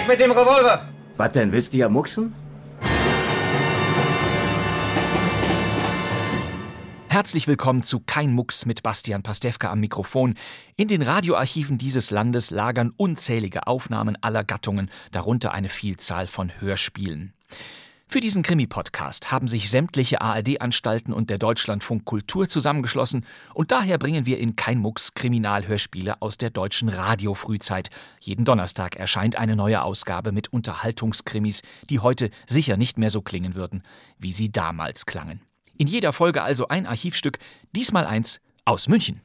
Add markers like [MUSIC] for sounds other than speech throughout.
Weg mit dem Revolver! Was denn, willst du ja mucksen? Herzlich willkommen zu Kein Mucks mit Bastian Pastewka am Mikrofon. In den Radioarchiven dieses Landes lagern unzählige Aufnahmen aller Gattungen, darunter eine Vielzahl von Hörspielen. Für diesen Krimi-Podcast haben sich sämtliche ARD-Anstalten und der Deutschlandfunk Kultur zusammengeschlossen und daher bringen wir in Kein Mucks Kriminalhörspiele aus der deutschen Radiofrühzeit. Jeden Donnerstag erscheint eine neue Ausgabe mit Unterhaltungskrimis, die heute sicher nicht mehr so klingen würden, wie sie damals klangen. In jeder Folge also ein Archivstück, diesmal eins aus München.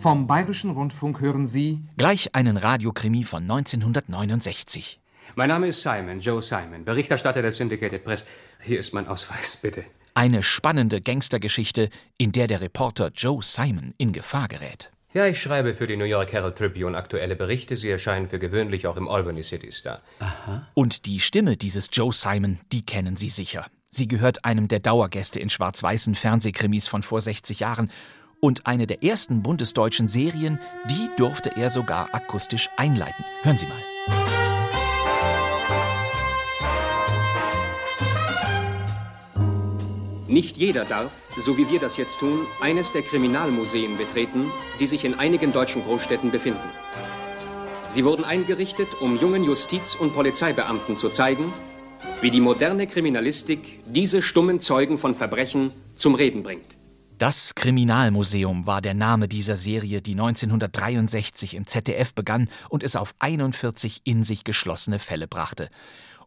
Vom Bayerischen Rundfunk hören Sie Gleich einen Radiokrimi von 1969. Mein Name ist Simon, Joe Simon, Berichterstatter der Syndicated Press. Hier ist mein Ausweis, [LAUGHS] bitte. Eine spannende Gangstergeschichte, in der der Reporter Joe Simon in Gefahr gerät. Ja, ich schreibe für die New York Herald Tribune aktuelle Berichte. Sie erscheinen für gewöhnlich auch im Albany City Star. Und die Stimme dieses Joe Simon, die kennen Sie sicher. Sie gehört einem der Dauergäste in schwarz-weißen Fernsehkrimis von vor 60 Jahren. Und eine der ersten bundesdeutschen Serien, die durfte er sogar akustisch einleiten. Hören Sie mal. Nicht jeder darf, so wie wir das jetzt tun, eines der Kriminalmuseen betreten, die sich in einigen deutschen Großstädten befinden. Sie wurden eingerichtet, um jungen Justiz- und Polizeibeamten zu zeigen, wie die moderne Kriminalistik diese stummen Zeugen von Verbrechen zum Reden bringt. Das Kriminalmuseum war der Name dieser Serie, die 1963 im ZDF begann und es auf 41 in sich geschlossene Fälle brachte.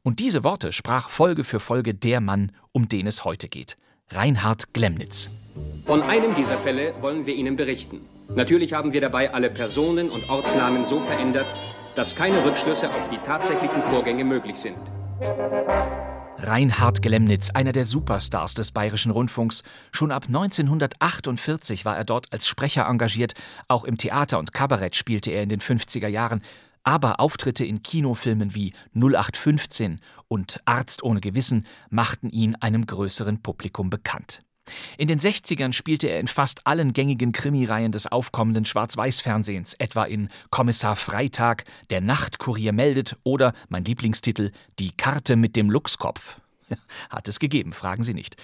Und diese Worte sprach Folge für Folge der Mann, um den es heute geht. Reinhard Glemnitz. Von einem dieser Fälle wollen wir Ihnen berichten. Natürlich haben wir dabei alle Personen und Ortsnamen so verändert, dass keine Rückschlüsse auf die tatsächlichen Vorgänge möglich sind. Reinhard Glemnitz, einer der Superstars des Bayerischen Rundfunks. Schon ab 1948 war er dort als Sprecher engagiert. Auch im Theater und Kabarett spielte er in den 50er Jahren. Aber Auftritte in Kinofilmen wie 0815 und Arzt ohne Gewissen machten ihn einem größeren Publikum bekannt. In den 60ern spielte er in fast allen gängigen Krimireihen des aufkommenden Schwarz-Weiß-Fernsehens, etwa in Kommissar Freitag, Der Nachtkurier meldet oder mein Lieblingstitel Die Karte mit dem Luchskopf. [LAUGHS] Hat es gegeben, fragen Sie nicht.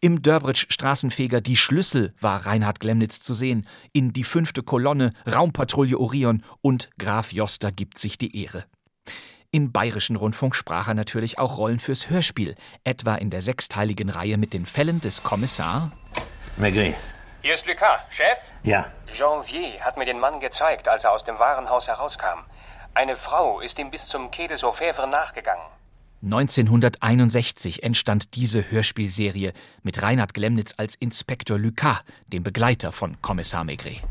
Im Dörbritsch Straßenfeger Die Schlüssel war Reinhard Glemnitz zu sehen, in Die fünfte Kolonne, Raumpatrouille Orion und Graf Joster gibt sich die Ehre. Im Bayerischen Rundfunk sprach er natürlich auch Rollen fürs Hörspiel, etwa in der sechsteiligen Reihe mit den Fällen des Kommissar Maigret. Hier ist Lucas, Chef. Ja. Janvier hat mir den Mann gezeigt, als er aus dem Warenhaus herauskam. Eine Frau ist ihm bis zum Quai des Orfèvres nachgegangen. 1961 entstand diese Hörspielserie mit Reinhard Glemnitz als Inspektor Lucas, dem Begleiter von Kommissar Maigret.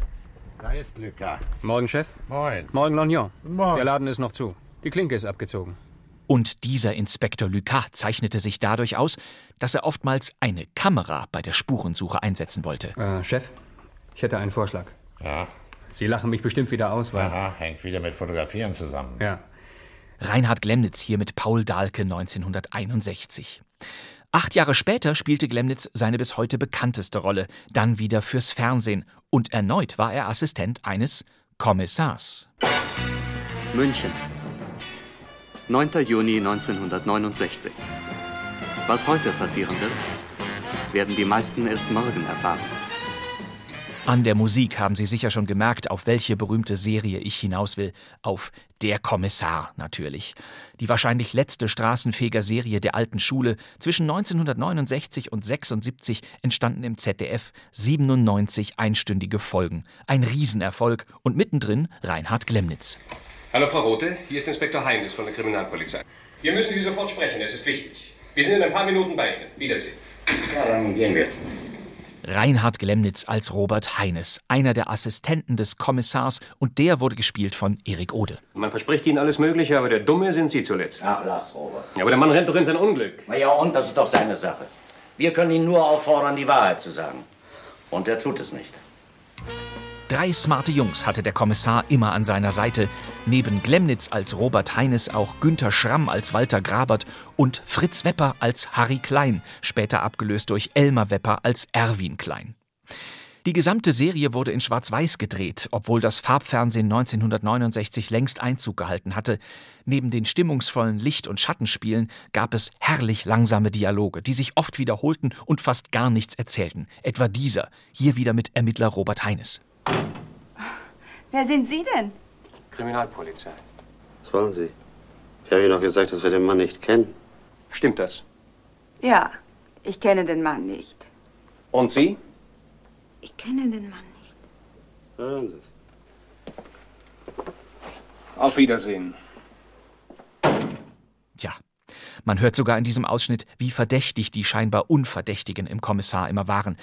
Da ist Lucas. Morgen, Chef. Moin. Morgen, Lognon. Morgen. Der Laden ist noch zu. Die Klinke ist abgezogen. Und dieser Inspektor Lucas zeichnete sich dadurch aus, dass er oftmals eine Kamera bei der Spurensuche einsetzen wollte. Äh, Chef, ich hätte einen Vorschlag. Ja. Sie lachen mich bestimmt wieder aus, weil. Aha, hängt wieder mit Fotografieren zusammen. Ja. Reinhard Glemnitz hier mit Paul Dahlke 1961. Acht Jahre später spielte Glemnitz seine bis heute bekannteste Rolle, dann wieder fürs Fernsehen. Und erneut war er Assistent eines Kommissars. München. 9. Juni 1969. Was heute passieren wird, werden die meisten erst morgen erfahren. An der Musik haben Sie sicher schon gemerkt, auf welche berühmte Serie ich hinaus will. Auf Der Kommissar natürlich. Die wahrscheinlich letzte Straßenfeger-Serie der alten Schule. Zwischen 1969 und 76 entstanden im ZDF 97 einstündige Folgen. Ein Riesenerfolg und mittendrin Reinhard Glemnitz. Hallo, Frau Rote. Hier ist Inspektor Heinrichs von der Kriminalpolizei. Wir müssen Sie sofort sprechen. Es ist wichtig. Wir sind in ein paar Minuten bei Ihnen. Wiedersehen. Ja, dann gehen wir. Reinhard Glemnitz als Robert Heines, einer der Assistenten des Kommissars, und der wurde gespielt von Erik Ode. Man verspricht Ihnen alles Mögliche, aber der Dumme sind Sie zuletzt. Ach, lass, Robert. Ja, aber der Mann rennt doch in sein Unglück. Na ja, und das ist doch seine Sache. Wir können ihn nur auffordern, die Wahrheit zu sagen. Und er tut es nicht. Drei smarte Jungs hatte der Kommissar immer an seiner Seite. Neben Glemnitz als Robert Heines auch Günther Schramm als Walter Grabert und Fritz Wepper als Harry Klein, später abgelöst durch Elmar Wepper als Erwin Klein. Die gesamte Serie wurde in Schwarz-Weiß gedreht, obwohl das Farbfernsehen 1969 längst Einzug gehalten hatte. Neben den stimmungsvollen Licht- und Schattenspielen gab es herrlich langsame Dialoge, die sich oft wiederholten und fast gar nichts erzählten. Etwa dieser, hier wieder mit Ermittler Robert Heines. Wer sind Sie denn? Kriminalpolizei. Was wollen Sie? Ich habe Ihnen doch gesagt, dass wir den Mann nicht kennen. Stimmt das? Ja, ich kenne den Mann nicht. Und Sie? Ich kenne den Mann nicht. Hören Sie es. Auf Wiedersehen. Tja, man hört sogar in diesem Ausschnitt, wie verdächtig die scheinbar Unverdächtigen im Kommissar immer waren.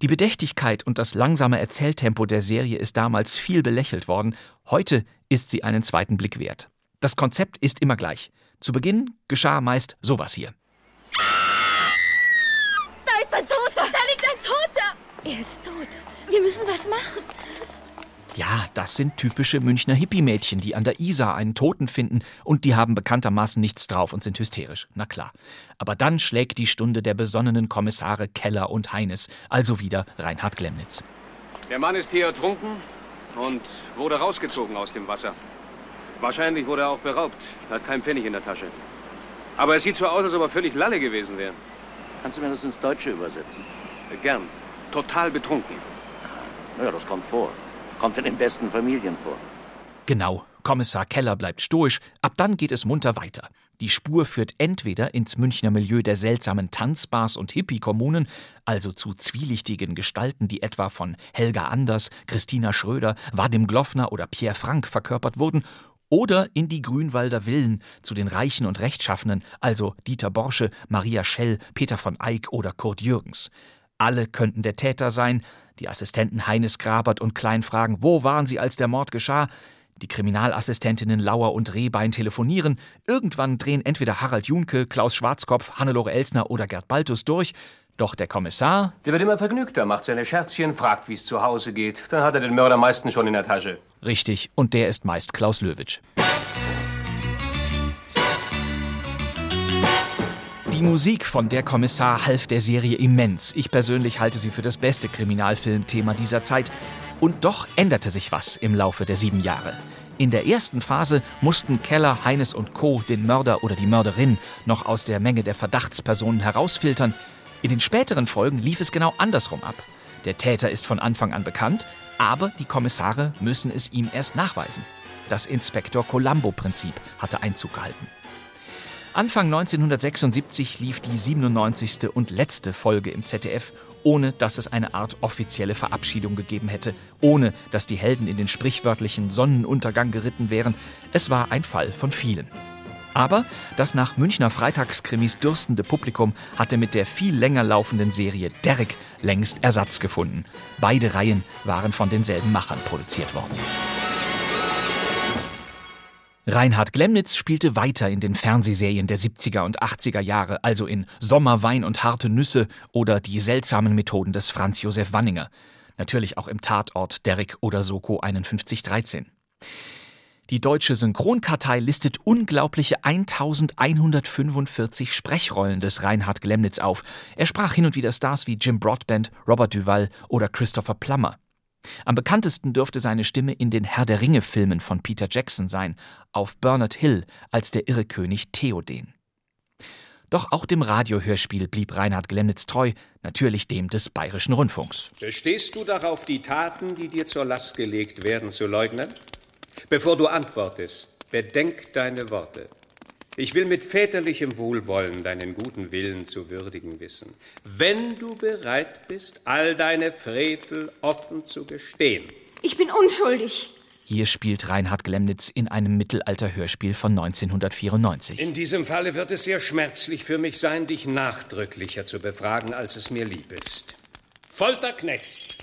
Die Bedächtigkeit und das langsame Erzähltempo der Serie ist damals viel belächelt worden. Heute ist sie einen zweiten Blick wert. Das Konzept ist immer gleich. Zu Beginn geschah meist sowas hier. Da ist ein Toter! Da liegt ein Toter! Er ist tot. Wir müssen was machen. Ja, das sind typische Münchner Hippie-Mädchen, die an der Isar einen Toten finden und die haben bekanntermaßen nichts drauf und sind hysterisch. Na klar. Aber dann schlägt die Stunde der besonnenen Kommissare Keller und Heines, also wieder Reinhard Glemnitz. Der Mann ist hier ertrunken und wurde rausgezogen aus dem Wasser. Wahrscheinlich wurde er auch beraubt, hat keinen Pfennig in der Tasche. Aber es sieht so aus, als ob er völlig lalle gewesen wäre. Kannst du mir das ins Deutsche übersetzen? Äh, Gern. Total betrunken. Ja, das kommt vor. Kommt in den besten Familien vor. Genau, Kommissar Keller bleibt stoisch, ab dann geht es munter weiter. Die Spur führt entweder ins Münchner Milieu der seltsamen Tanzbars und Hippie-Kommunen, also zu zwielichtigen Gestalten, die etwa von Helga Anders, Christina Schröder, Vadim Glofner oder Pierre Frank verkörpert wurden, oder in die Grünwalder Villen zu den Reichen und Rechtschaffenen, also Dieter Borsche, Maria Schell, Peter von Eyck oder Kurt Jürgens. Alle könnten der Täter sein. Die Assistenten Heines Grabert und Klein fragen, wo waren sie, als der Mord geschah? Die Kriminalassistentinnen Lauer und Rehbein telefonieren. Irgendwann drehen entweder Harald Junke, Klaus Schwarzkopf, Hannelore Elsner oder Gerd Baltus durch. Doch der Kommissar. Der wird immer vergnügter, macht seine Scherzchen, fragt, wie es zu Hause geht. Dann hat er den Mörder meistens schon in der Tasche. Richtig, und der ist meist Klaus Löwitsch. Die Musik von Der Kommissar half der Serie immens. Ich persönlich halte sie für das beste Kriminalfilmthema dieser Zeit. Und doch änderte sich was im Laufe der sieben Jahre. In der ersten Phase mussten Keller, Heines und Co. den Mörder oder die Mörderin noch aus der Menge der Verdachtspersonen herausfiltern. In den späteren Folgen lief es genau andersrum ab. Der Täter ist von Anfang an bekannt, aber die Kommissare müssen es ihm erst nachweisen. Das Inspektor Columbo-Prinzip hatte Einzug gehalten. Anfang 1976 lief die 97. und letzte Folge im ZDF, ohne dass es eine Art offizielle Verabschiedung gegeben hätte, ohne dass die Helden in den sprichwörtlichen Sonnenuntergang geritten wären. Es war ein Fall von vielen. Aber das nach Münchner Freitagskrimis dürstende Publikum hatte mit der viel länger laufenden Serie Derrick längst Ersatz gefunden. Beide Reihen waren von denselben Machern produziert worden. Reinhard Glemnitz spielte weiter in den Fernsehserien der 70er und 80er Jahre, also in Sommer, Wein und harte Nüsse oder die seltsamen Methoden des Franz Josef Wanninger. Natürlich auch im Tatort Derrick oder Soko 5113. Die deutsche Synchronkartei listet unglaubliche 1145 Sprechrollen des Reinhard Glemnitz auf. Er sprach hin und wieder Stars wie Jim Broadbent, Robert Duval oder Christopher Plummer. Am bekanntesten dürfte seine Stimme in den Herr der Ringe-Filmen von Peter Jackson sein, auf Bernard Hill als der irre König Theoden. Doch auch dem Radiohörspiel blieb Reinhard Glemnitz treu, natürlich dem des Bayerischen Rundfunks. Bestehst du darauf, die Taten, die dir zur Last gelegt werden, zu leugnen? Bevor du antwortest, bedenk deine Worte. Ich will mit väterlichem Wohlwollen deinen guten Willen zu würdigen wissen, wenn du bereit bist, all deine Frevel offen zu gestehen. Ich bin unschuldig. Hier spielt Reinhard Glemnitz in einem Mittelalter-Hörspiel von 1994. In diesem Falle wird es sehr schmerzlich für mich sein, dich nachdrücklicher zu befragen, als es mir lieb ist. Folterknecht.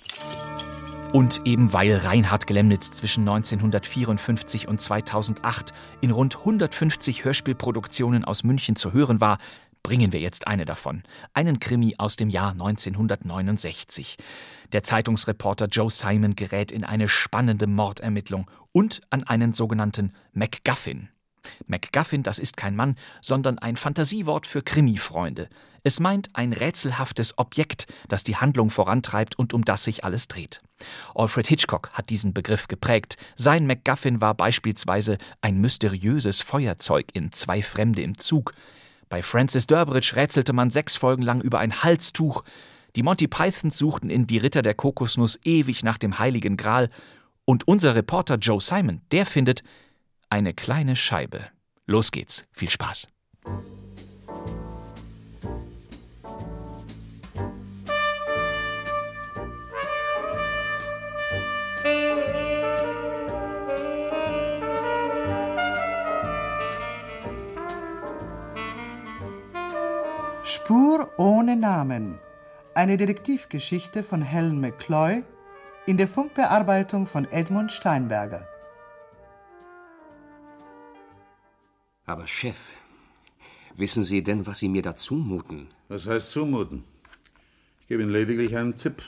Und eben weil Reinhard Glemnitz zwischen 1954 und 2008 in rund 150 Hörspielproduktionen aus München zu hören war, bringen wir jetzt eine davon. Einen Krimi aus dem Jahr 1969. Der Zeitungsreporter Joe Simon gerät in eine spannende Mordermittlung und an einen sogenannten MacGuffin. MacGuffin, das ist kein Mann, sondern ein Fantasiewort für Krimi-Freunde. Es meint ein rätselhaftes Objekt, das die Handlung vorantreibt und um das sich alles dreht. Alfred Hitchcock hat diesen Begriff geprägt. Sein MacGuffin war beispielsweise ein mysteriöses Feuerzeug in Zwei Fremde im Zug. Bei Francis Durbridge rätselte man sechs Folgen lang über ein Halstuch. Die Monty Pythons suchten in Die Ritter der Kokosnuss ewig nach dem Heiligen Gral. Und unser Reporter Joe Simon, der findet eine kleine Scheibe. Los geht's. Viel Spaß. Spur ohne Namen. Eine Detektivgeschichte von Helen McCloy in der Funkbearbeitung von Edmund Steinberger. Aber Chef, wissen Sie denn, was Sie mir da zumuten? Was heißt zumuten? Ich gebe Ihnen lediglich einen Tipp.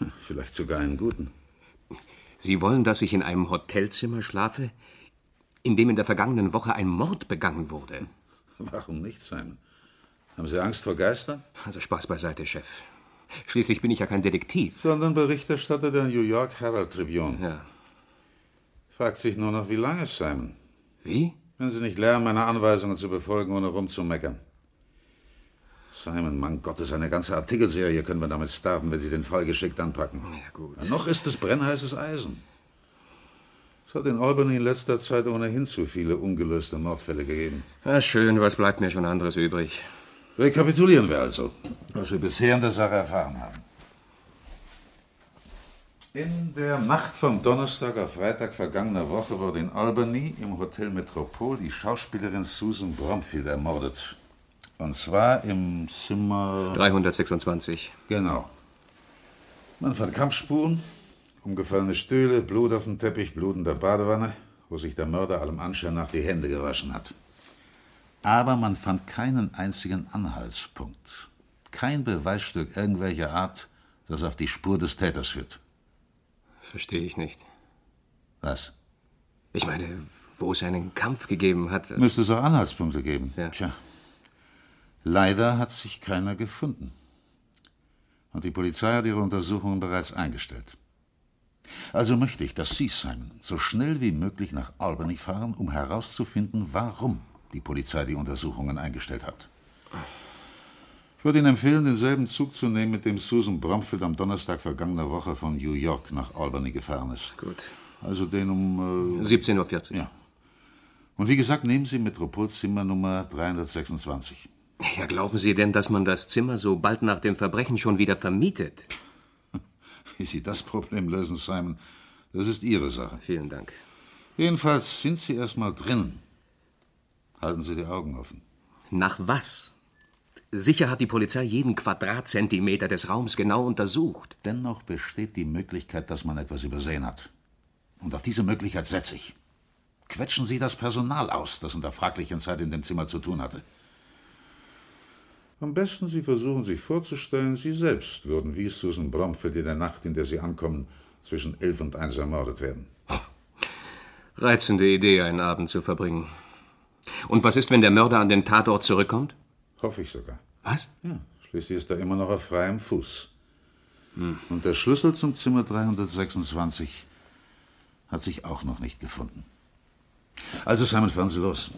[LAUGHS] Vielleicht sogar einen guten. Sie wollen, dass ich in einem Hotelzimmer schlafe, in dem in der vergangenen Woche ein Mord begangen wurde? [LAUGHS] Warum nicht, Simon? Haben Sie Angst vor Geistern? Also Spaß beiseite, Chef. Schließlich bin ich ja kein Detektiv. Sondern Berichterstatter der New York Herald Tribune. Ja. Fragt sich nur noch, wie lange, Simon? Wie? Wenn Sie nicht lernen, meine Anweisungen zu befolgen, ohne rumzumeckern. Simon, Mann Gottes, eine ganze Artikelserie können wir damit starten, wenn Sie den Fall geschickt anpacken. Ja, gut. Ja, noch ist es brennheißes Eisen. Es hat in Albany in letzter Zeit ohnehin zu viele ungelöste Mordfälle gegeben. Ja, schön, was bleibt mir schon anderes übrig? Rekapitulieren wir also, was wir bisher in der Sache erfahren haben. In der Nacht vom Donnerstag auf Freitag vergangener Woche wurde in Albany im Hotel Metropol die Schauspielerin Susan Bromfield ermordet. Und zwar im Zimmer 326. Genau. Man fand Kampfspuren, umgefallene Stühle, Blut auf dem Teppich, Blut in der Badewanne, wo sich der Mörder allem Anschein nach die Hände gewaschen hat. Aber man fand keinen einzigen Anhaltspunkt. Kein Beweisstück irgendwelcher Art, das auf die Spur des Täters führt. Verstehe ich nicht. Was? Ich meine, wo es einen Kampf gegeben hat. Müsste es auch Anhaltspunkte geben. Ja. Tja. Leider hat sich keiner gefunden. Und die Polizei hat ihre Untersuchungen bereits eingestellt. Also möchte ich, dass Sie, Simon, so schnell wie möglich nach Albany fahren, um herauszufinden, warum die Polizei die Untersuchungen eingestellt hat. Ich würde Ihnen empfehlen, denselben Zug zu nehmen, mit dem Susan Bromfield am Donnerstag vergangener Woche von New York nach Albany gefahren ist. Gut. Also den um... Äh, 17.40 Uhr. Ja. Und wie gesagt, nehmen Sie Metropolzimmer Nummer 326. Ja, glauben Sie denn, dass man das Zimmer so bald nach dem Verbrechen schon wieder vermietet? [LAUGHS] Wie Sie das Problem lösen, Simon, das ist Ihre Sache. Vielen Dank. Jedenfalls sind Sie erstmal drin. Halten Sie die Augen offen. Nach was? Sicher hat die Polizei jeden Quadratzentimeter des Raums genau untersucht. Dennoch besteht die Möglichkeit, dass man etwas übersehen hat. Und auf diese Möglichkeit setze ich. Quetschen Sie das Personal aus, das in der fraglichen Zeit in dem Zimmer zu tun hatte. Am besten Sie versuchen sich vorzustellen, Sie selbst würden wie Susan Bromfield in der Nacht, in der Sie ankommen, zwischen elf und eins ermordet werden. Reizende Idee, einen Abend zu verbringen. Und was ist, wenn der Mörder an den Tatort zurückkommt? Hoffe ich sogar. Was? Ja, schließlich ist er immer noch auf freiem Fuß. Hm. Und der Schlüssel zum Zimmer 326 hat sich auch noch nicht gefunden. Also, Simon, fahren Sie los.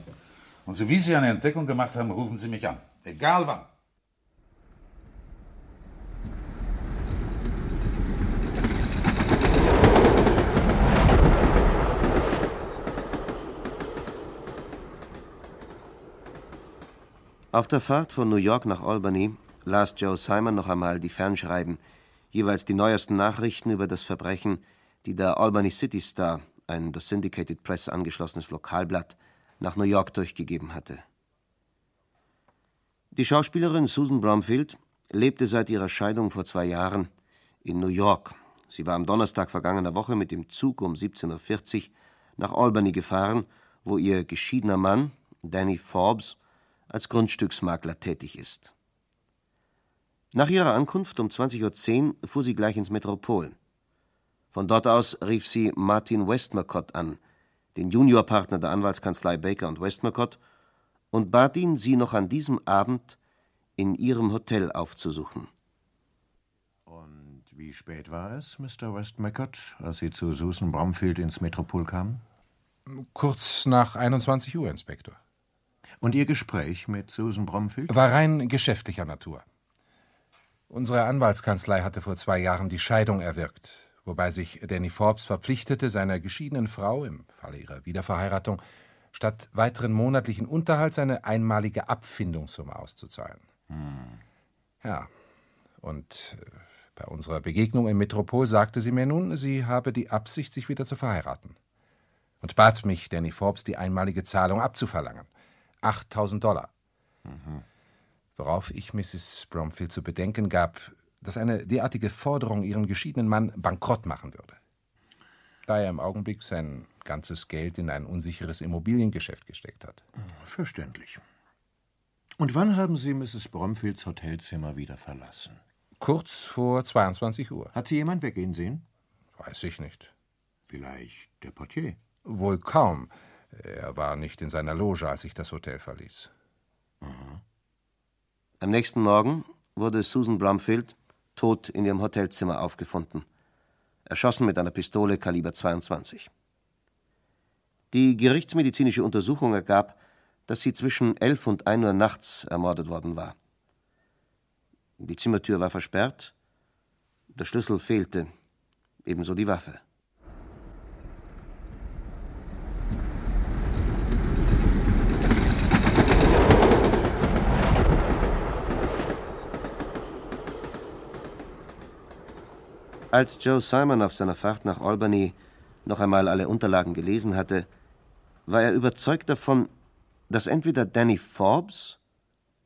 Und so wie Sie eine Entdeckung gemacht haben, rufen Sie mich an. Egal wann. Auf der Fahrt von New York nach Albany las Joe Simon noch einmal die Fernschreiben, jeweils die neuesten Nachrichten über das Verbrechen, die der Albany City Star, ein der Syndicated Press angeschlossenes Lokalblatt, nach New York durchgegeben hatte. Die Schauspielerin Susan Bromfield lebte seit ihrer Scheidung vor zwei Jahren in New York. Sie war am Donnerstag vergangener Woche mit dem Zug um 17.40 Uhr nach Albany gefahren, wo ihr geschiedener Mann, Danny Forbes, als Grundstücksmakler tätig ist. Nach ihrer Ankunft um 20.10 Uhr fuhr sie gleich ins Metropol. Von dort aus rief sie Martin Westmacott an, den Juniorpartner der Anwaltskanzlei Baker und Westmacott, und bat ihn, sie noch an diesem Abend in ihrem Hotel aufzusuchen. Und wie spät war es, Mr. Westmacott, als Sie zu Susan Bromfield ins Metropol kamen? Kurz nach 21 Uhr, Inspektor. Und Ihr Gespräch mit Susan Bromfield? War rein geschäftlicher Natur. Unsere Anwaltskanzlei hatte vor zwei Jahren die Scheidung erwirkt, wobei sich Danny Forbes verpflichtete, seiner geschiedenen Frau im Falle ihrer Wiederverheiratung statt weiteren monatlichen Unterhalts eine einmalige Abfindungssumme auszuzahlen. Hm. Ja, und äh, bei unserer Begegnung im Metropol sagte sie mir nun, sie habe die Absicht, sich wieder zu verheiraten. Und bat mich, Danny Forbes die einmalige Zahlung abzuverlangen. 8000 Dollar. Mhm. Worauf ich Mrs. Bromfield zu bedenken gab, dass eine derartige Forderung ihren geschiedenen Mann bankrott machen würde. Da er im Augenblick sein ganzes Geld in ein unsicheres Immobiliengeschäft gesteckt hat. Verständlich. Und wann haben Sie Mrs. Bromfields Hotelzimmer wieder verlassen? Kurz vor 22 Uhr. Hat sie jemand weggehen sehen? Weiß ich nicht. Vielleicht der Portier? Wohl kaum. Er war nicht in seiner Loge, als ich das Hotel verließ. Aha. Am nächsten Morgen wurde Susan Bromfield tot in ihrem Hotelzimmer aufgefunden. Erschossen mit einer Pistole Kaliber 22. Die gerichtsmedizinische Untersuchung ergab, dass sie zwischen 11 und 1 Uhr nachts ermordet worden war. Die Zimmertür war versperrt, der Schlüssel fehlte, ebenso die Waffe. Als Joe Simon auf seiner Fahrt nach Albany noch einmal alle Unterlagen gelesen hatte, war er überzeugt davon, dass entweder Danny Forbes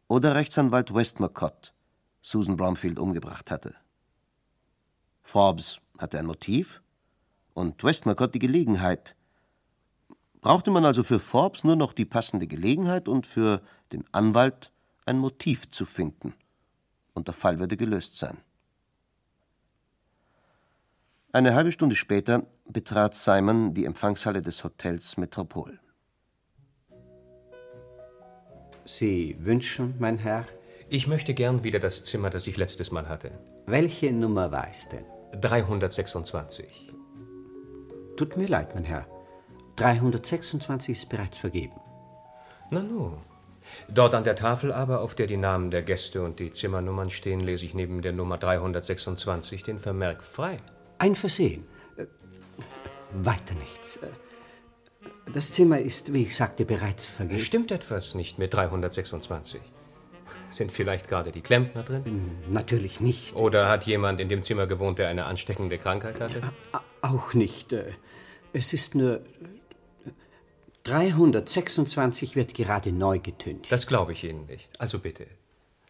oder Rechtsanwalt Westmacott Susan Bromfield umgebracht hatte. Forbes hatte ein Motiv und Westmacott die Gelegenheit. Brauchte man also für Forbes nur noch die passende Gelegenheit und für den Anwalt ein Motiv zu finden. Und der Fall würde gelöst sein. Eine halbe Stunde später betrat Simon die Empfangshalle des Hotels Metropol. Sie wünschen, mein Herr? Ich möchte gern wieder das Zimmer, das ich letztes Mal hatte. Welche Nummer war es denn? 326. Tut mir leid, mein Herr. 326 ist bereits vergeben. Nanu. Dort an der Tafel aber, auf der die Namen der Gäste und die Zimmernummern stehen, lese ich neben der Nummer 326 den Vermerk frei. Ein Versehen. Äh, weiter nichts. Äh, das Zimmer ist, wie ich sagte, bereits vergeben. Stimmt etwas nicht mit 326? Sind vielleicht gerade die Klempner drin? Natürlich nicht. Oder hat jemand in dem Zimmer gewohnt, der eine ansteckende Krankheit hatte? Auch nicht. Äh, Es ist nur. 326 wird gerade neu getüncht. Das glaube ich Ihnen nicht. Also bitte,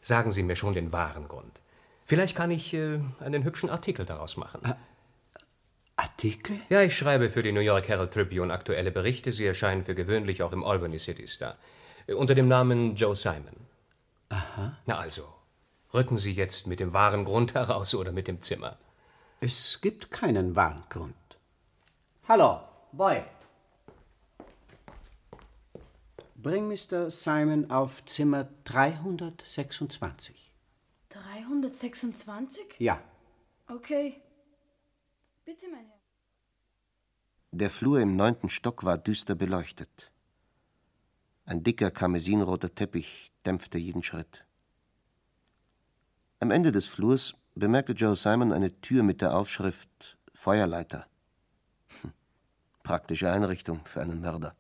sagen Sie mir schon den wahren Grund. Vielleicht kann ich äh, einen hübschen Artikel daraus machen. Artikel? Ja, ich schreibe für die New York Herald Tribune aktuelle Berichte. Sie erscheinen für gewöhnlich auch im Albany City Star. Äh, Unter dem Namen Joe Simon. Aha. Na also, rücken Sie jetzt mit dem wahren Grund heraus oder mit dem Zimmer? Es gibt keinen wahren Grund. Hallo, Boy. Bring Mr. Simon auf Zimmer 326. 326? Ja. Okay. Bitte, mein Herr. Der Flur im neunten Stock war düster beleuchtet. Ein dicker karmesinroter Teppich dämpfte jeden Schritt. Am Ende des Flurs bemerkte Joe Simon eine Tür mit der Aufschrift Feuerleiter. Hm. Praktische Einrichtung für einen Mörder.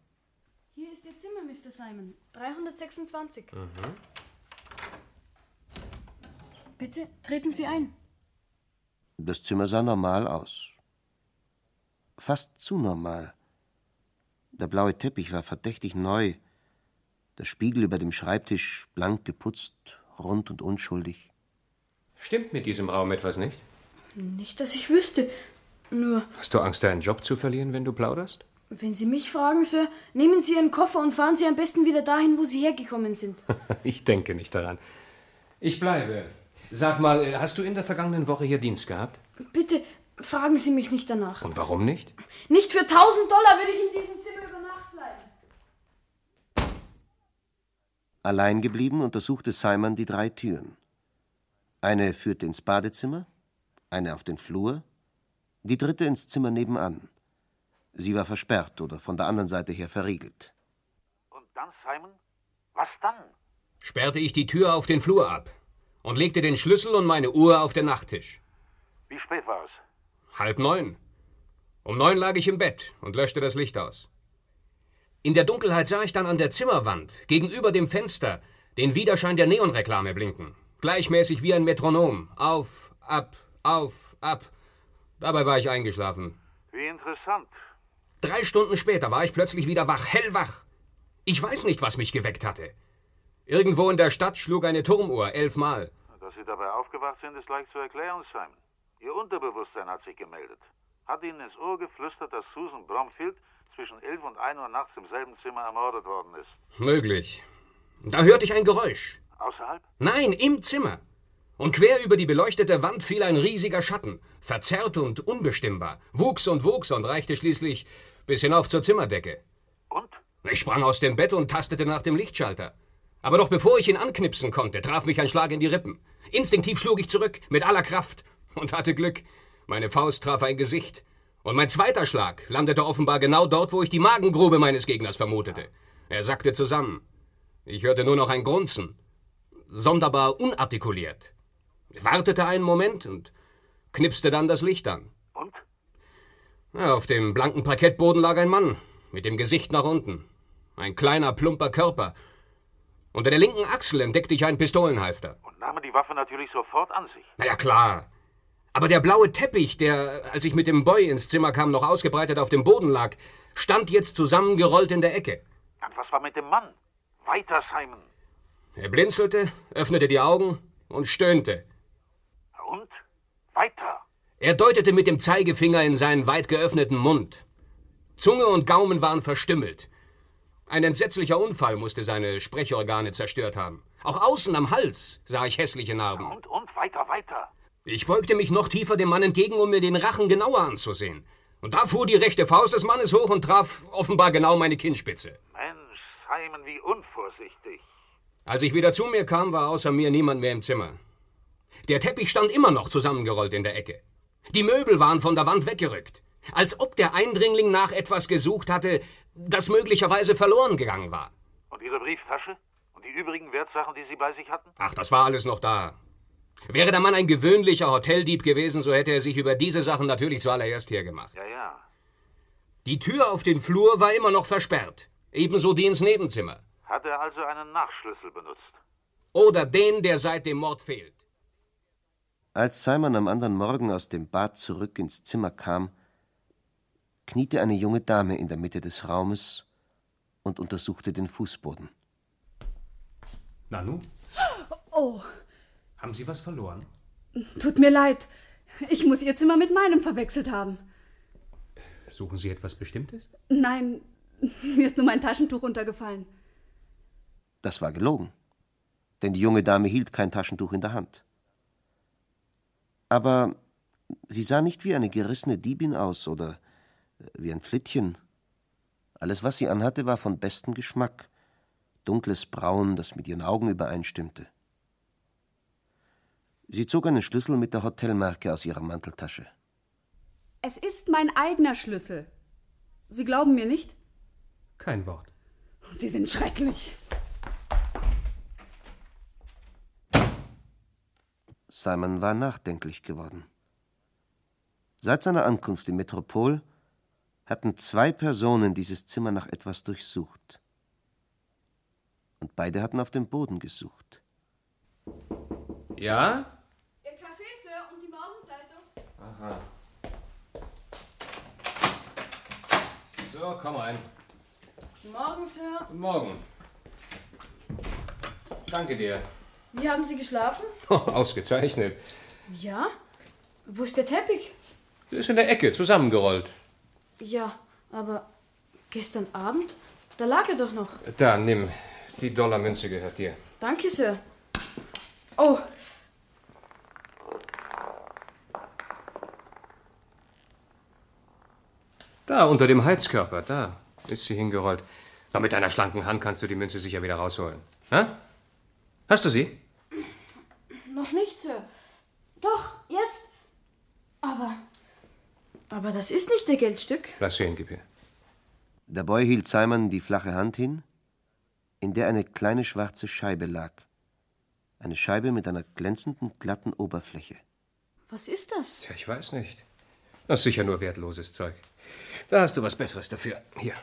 Hier ist Ihr Zimmer, Mr. Simon. 326. Mhm. Bitte treten Sie ein. Das Zimmer sah normal aus. Fast zu normal. Der blaue Teppich war verdächtig neu. Der Spiegel über dem Schreibtisch blank geputzt, rund und unschuldig. Stimmt mit diesem Raum etwas nicht? Nicht, dass ich wüsste. Nur, Hast du Angst, deinen Job zu verlieren, wenn du plauderst? wenn Sie mich fragen, Sir, nehmen Sie Ihren Koffer und fahren Sie am besten wieder dahin, wo Sie hergekommen sind. [LAUGHS] Ich denke nicht daran. Ich bleibe. Sag mal, äh, hast du in der vergangenen Woche hier Dienst gehabt? Bitte fragen Sie mich nicht danach. Und warum nicht? Nicht für 1000 Dollar würde ich in diesem Zimmer über Nacht bleiben. Allein geblieben untersuchte Simon die drei Türen. Eine führte ins Badezimmer, eine auf den Flur, die dritte ins Zimmer nebenan. Sie war versperrt oder von der anderen Seite her verriegelt. Und dann, Simon? Was dann? Sperrte ich die Tür auf den Flur ab und legte den Schlüssel und meine Uhr auf den Nachttisch. Wie spät war es? Halb neun. Um neun lag ich im Bett und löschte das Licht aus. In der Dunkelheit sah ich dann an der Zimmerwand, gegenüber dem Fenster, den Widerschein der Neonreklame blinken. Gleichmäßig wie ein Metronom. Auf, ab, auf, ab. Dabei war ich eingeschlafen. Wie interessant. Drei Stunden später war ich plötzlich wieder wach, hellwach. Ich weiß nicht, was mich geweckt hatte. Irgendwo in der Stadt schlug eine Turmuhr elfmal. Dass Sie dabei aufgewacht sind, ist leicht zu erklären, Simon. Ihr Unterbewusstsein hat sich gemeldet. Hat Ihnen ins Ohr geflüstert, dass Susan Bromfield zwischen 11 und 1 Uhr nachts im selben Zimmer ermordet worden ist. Möglich. Da hörte ich ein Geräusch. Außerhalb? Nein, im Zimmer. Und quer über die beleuchtete Wand fiel ein riesiger Schatten, verzerrt und unbestimmbar, wuchs und wuchs und reichte schließlich bis hinauf zur Zimmerdecke. Und? Ich sprang aus dem Bett und tastete nach dem Lichtschalter. Aber noch bevor ich ihn anknipsen konnte, traf mich ein Schlag in die Rippen. Instinktiv schlug ich zurück, mit aller Kraft, und hatte Glück. Meine Faust traf ein Gesicht. Und mein zweiter Schlag landete offenbar genau dort, wo ich die Magengrube meines Gegners vermutete. Er sackte zusammen. Ich hörte nur noch ein Grunzen. Sonderbar unartikuliert. Ich wartete einen Moment und knipste dann das Licht an. Und? Ja, auf dem blanken Parkettboden lag ein Mann, mit dem Gesicht nach unten. Ein kleiner, plumper Körper. Unter der linken Achsel entdeckte ich einen Pistolenhalfter. Und nahmen die Waffe natürlich sofort an sich. Na ja, klar. Aber der blaue Teppich, der, als ich mit dem Boy ins Zimmer kam, noch ausgebreitet auf dem Boden lag, stand jetzt zusammengerollt in der Ecke. Und was war mit dem Mann? Weiter, Simon. Er blinzelte, öffnete die Augen und stöhnte. Und? Weiter. Er deutete mit dem Zeigefinger in seinen weit geöffneten Mund. Zunge und Gaumen waren verstümmelt. Ein entsetzlicher Unfall musste seine Sprechorgane zerstört haben. Auch außen am Hals sah ich hässliche Narben. Und, und, weiter, weiter. Ich beugte mich noch tiefer dem Mann entgegen, um mir den Rachen genauer anzusehen. Und da fuhr die rechte Faust des Mannes hoch und traf offenbar genau meine Kinnspitze. Mensch, Simon, wie unvorsichtig. Als ich wieder zu mir kam, war außer mir niemand mehr im Zimmer. Der Teppich stand immer noch zusammengerollt in der Ecke. Die Möbel waren von der Wand weggerückt. Als ob der Eindringling nach etwas gesucht hatte, das möglicherweise verloren gegangen war. Und Ihre Brieftasche? Und die übrigen Wertsachen, die Sie bei sich hatten? Ach, das war alles noch da. Wäre der Mann ein gewöhnlicher Hoteldieb gewesen, so hätte er sich über diese Sachen natürlich zuallererst hergemacht. Ja, ja. Die Tür auf den Flur war immer noch versperrt. Ebenso die ins Nebenzimmer. Hat er also einen Nachschlüssel benutzt? Oder den, der seit dem Mord fehlt. Als Simon am anderen Morgen aus dem Bad zurück ins Zimmer kam, kniete eine junge Dame in der Mitte des Raumes und untersuchte den Fußboden. Nanu, Oh, haben Sie was verloren? tut mir leid. Ich muss Ihr Zimmer mit meinem verwechselt haben. Suchen Sie etwas Bestimmtes? Nein, mir ist nur mein Taschentuch runtergefallen. Das war gelogen, denn die junge Dame hielt kein Taschentuch in der Hand. Aber sie sah nicht wie eine gerissene Diebin aus oder äh, wie ein Flittchen. Alles, was sie anhatte, war von bestem Geschmack, dunkles Braun, das mit ihren Augen übereinstimmte. Sie zog einen Schlüssel mit der Hotelmarke aus ihrer Manteltasche. Es ist mein eigener Schlüssel. Sie glauben mir nicht? Kein Wort. Sie sind schrecklich. Simon war nachdenklich geworden. Seit seiner Ankunft im Metropol hatten zwei Personen dieses Zimmer nach etwas durchsucht. Und beide hatten auf dem Boden gesucht. Ja? Ihr Kaffee, Sir, und die Morgenzeitung. So, komm rein. Morgen, Sir. Guten Morgen. Danke dir. Wie haben Sie geschlafen? [LAUGHS] Ausgezeichnet. Ja? Wo ist der Teppich? Der ist in der Ecke, zusammengerollt. Ja, aber gestern Abend, da lag er doch noch. Da, nimm. Die Dollarmünze gehört dir. Danke, Sir. Oh, Da, unter dem Heizkörper, da ist sie hingerollt. Na, mit deiner schlanken Hand kannst du die Münze sicher wieder rausholen. Ha? Hast du sie? noch nicht, Sir. Doch, jetzt. Aber. Aber das ist nicht der Geldstück. Lass sehen, gib her. Der Boy hielt Simon die flache Hand hin, in der eine kleine schwarze Scheibe lag. Eine Scheibe mit einer glänzenden, glatten Oberfläche. Was ist das? Tja, ich weiß nicht. Das ist sicher nur wertloses Zeug. Da hast du was Besseres dafür. Hier.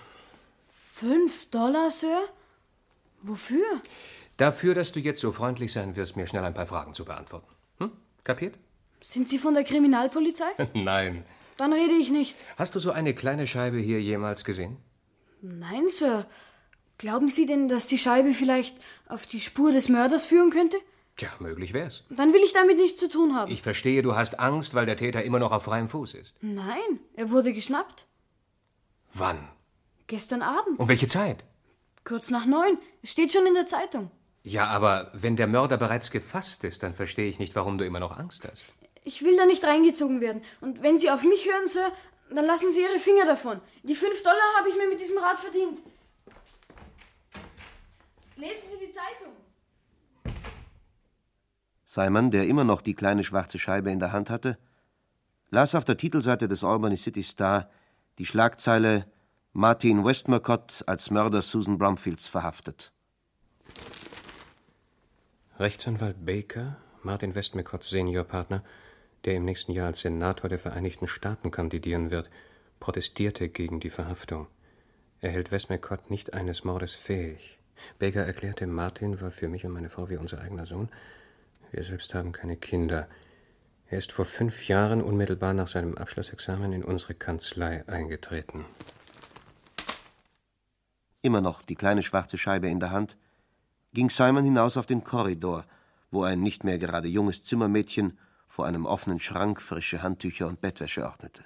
Fünf Dollar, Sir? Wofür? Dafür, dass du jetzt so freundlich sein wirst, mir schnell ein paar Fragen zu beantworten. Hm? Kapiert? Sind Sie von der Kriminalpolizei? [LAUGHS] Nein. Dann rede ich nicht. Hast du so eine kleine Scheibe hier jemals gesehen? Nein, Sir. Glauben Sie denn, dass die Scheibe vielleicht auf die Spur des Mörders führen könnte? Tja, möglich wär's. Dann will ich damit nichts zu tun haben. Ich verstehe, du hast Angst, weil der Täter immer noch auf freiem Fuß ist. Nein, er wurde geschnappt. Wann? Gestern Abend. Um welche Zeit? Kurz nach neun. Es steht schon in der Zeitung. Ja, aber wenn der Mörder bereits gefasst ist, dann verstehe ich nicht, warum du immer noch Angst hast. Ich will da nicht reingezogen werden. Und wenn Sie auf mich hören, Sir, dann lassen Sie Ihre Finger davon. Die fünf Dollar habe ich mir mit diesem Rad verdient. Lesen Sie die Zeitung. Simon, der immer noch die kleine schwarze Scheibe in der Hand hatte, las auf der Titelseite des Albany City Star die Schlagzeile Martin Westmacott als Mörder Susan Bromfields verhaftet. Rechtsanwalt Baker, Martin Westmacott Seniorpartner, der im nächsten Jahr als Senator der Vereinigten Staaten kandidieren wird, protestierte gegen die Verhaftung. Er hält Westmacott nicht eines Mordes fähig. Baker erklärte, Martin war für mich und meine Frau wie unser eigener Sohn. Wir selbst haben keine Kinder. Er ist vor fünf Jahren unmittelbar nach seinem Abschlussexamen in unsere Kanzlei eingetreten. Immer noch die kleine schwarze Scheibe in der Hand, ging Simon hinaus auf den Korridor, wo ein nicht mehr gerade junges Zimmermädchen vor einem offenen Schrank frische Handtücher und Bettwäsche ordnete.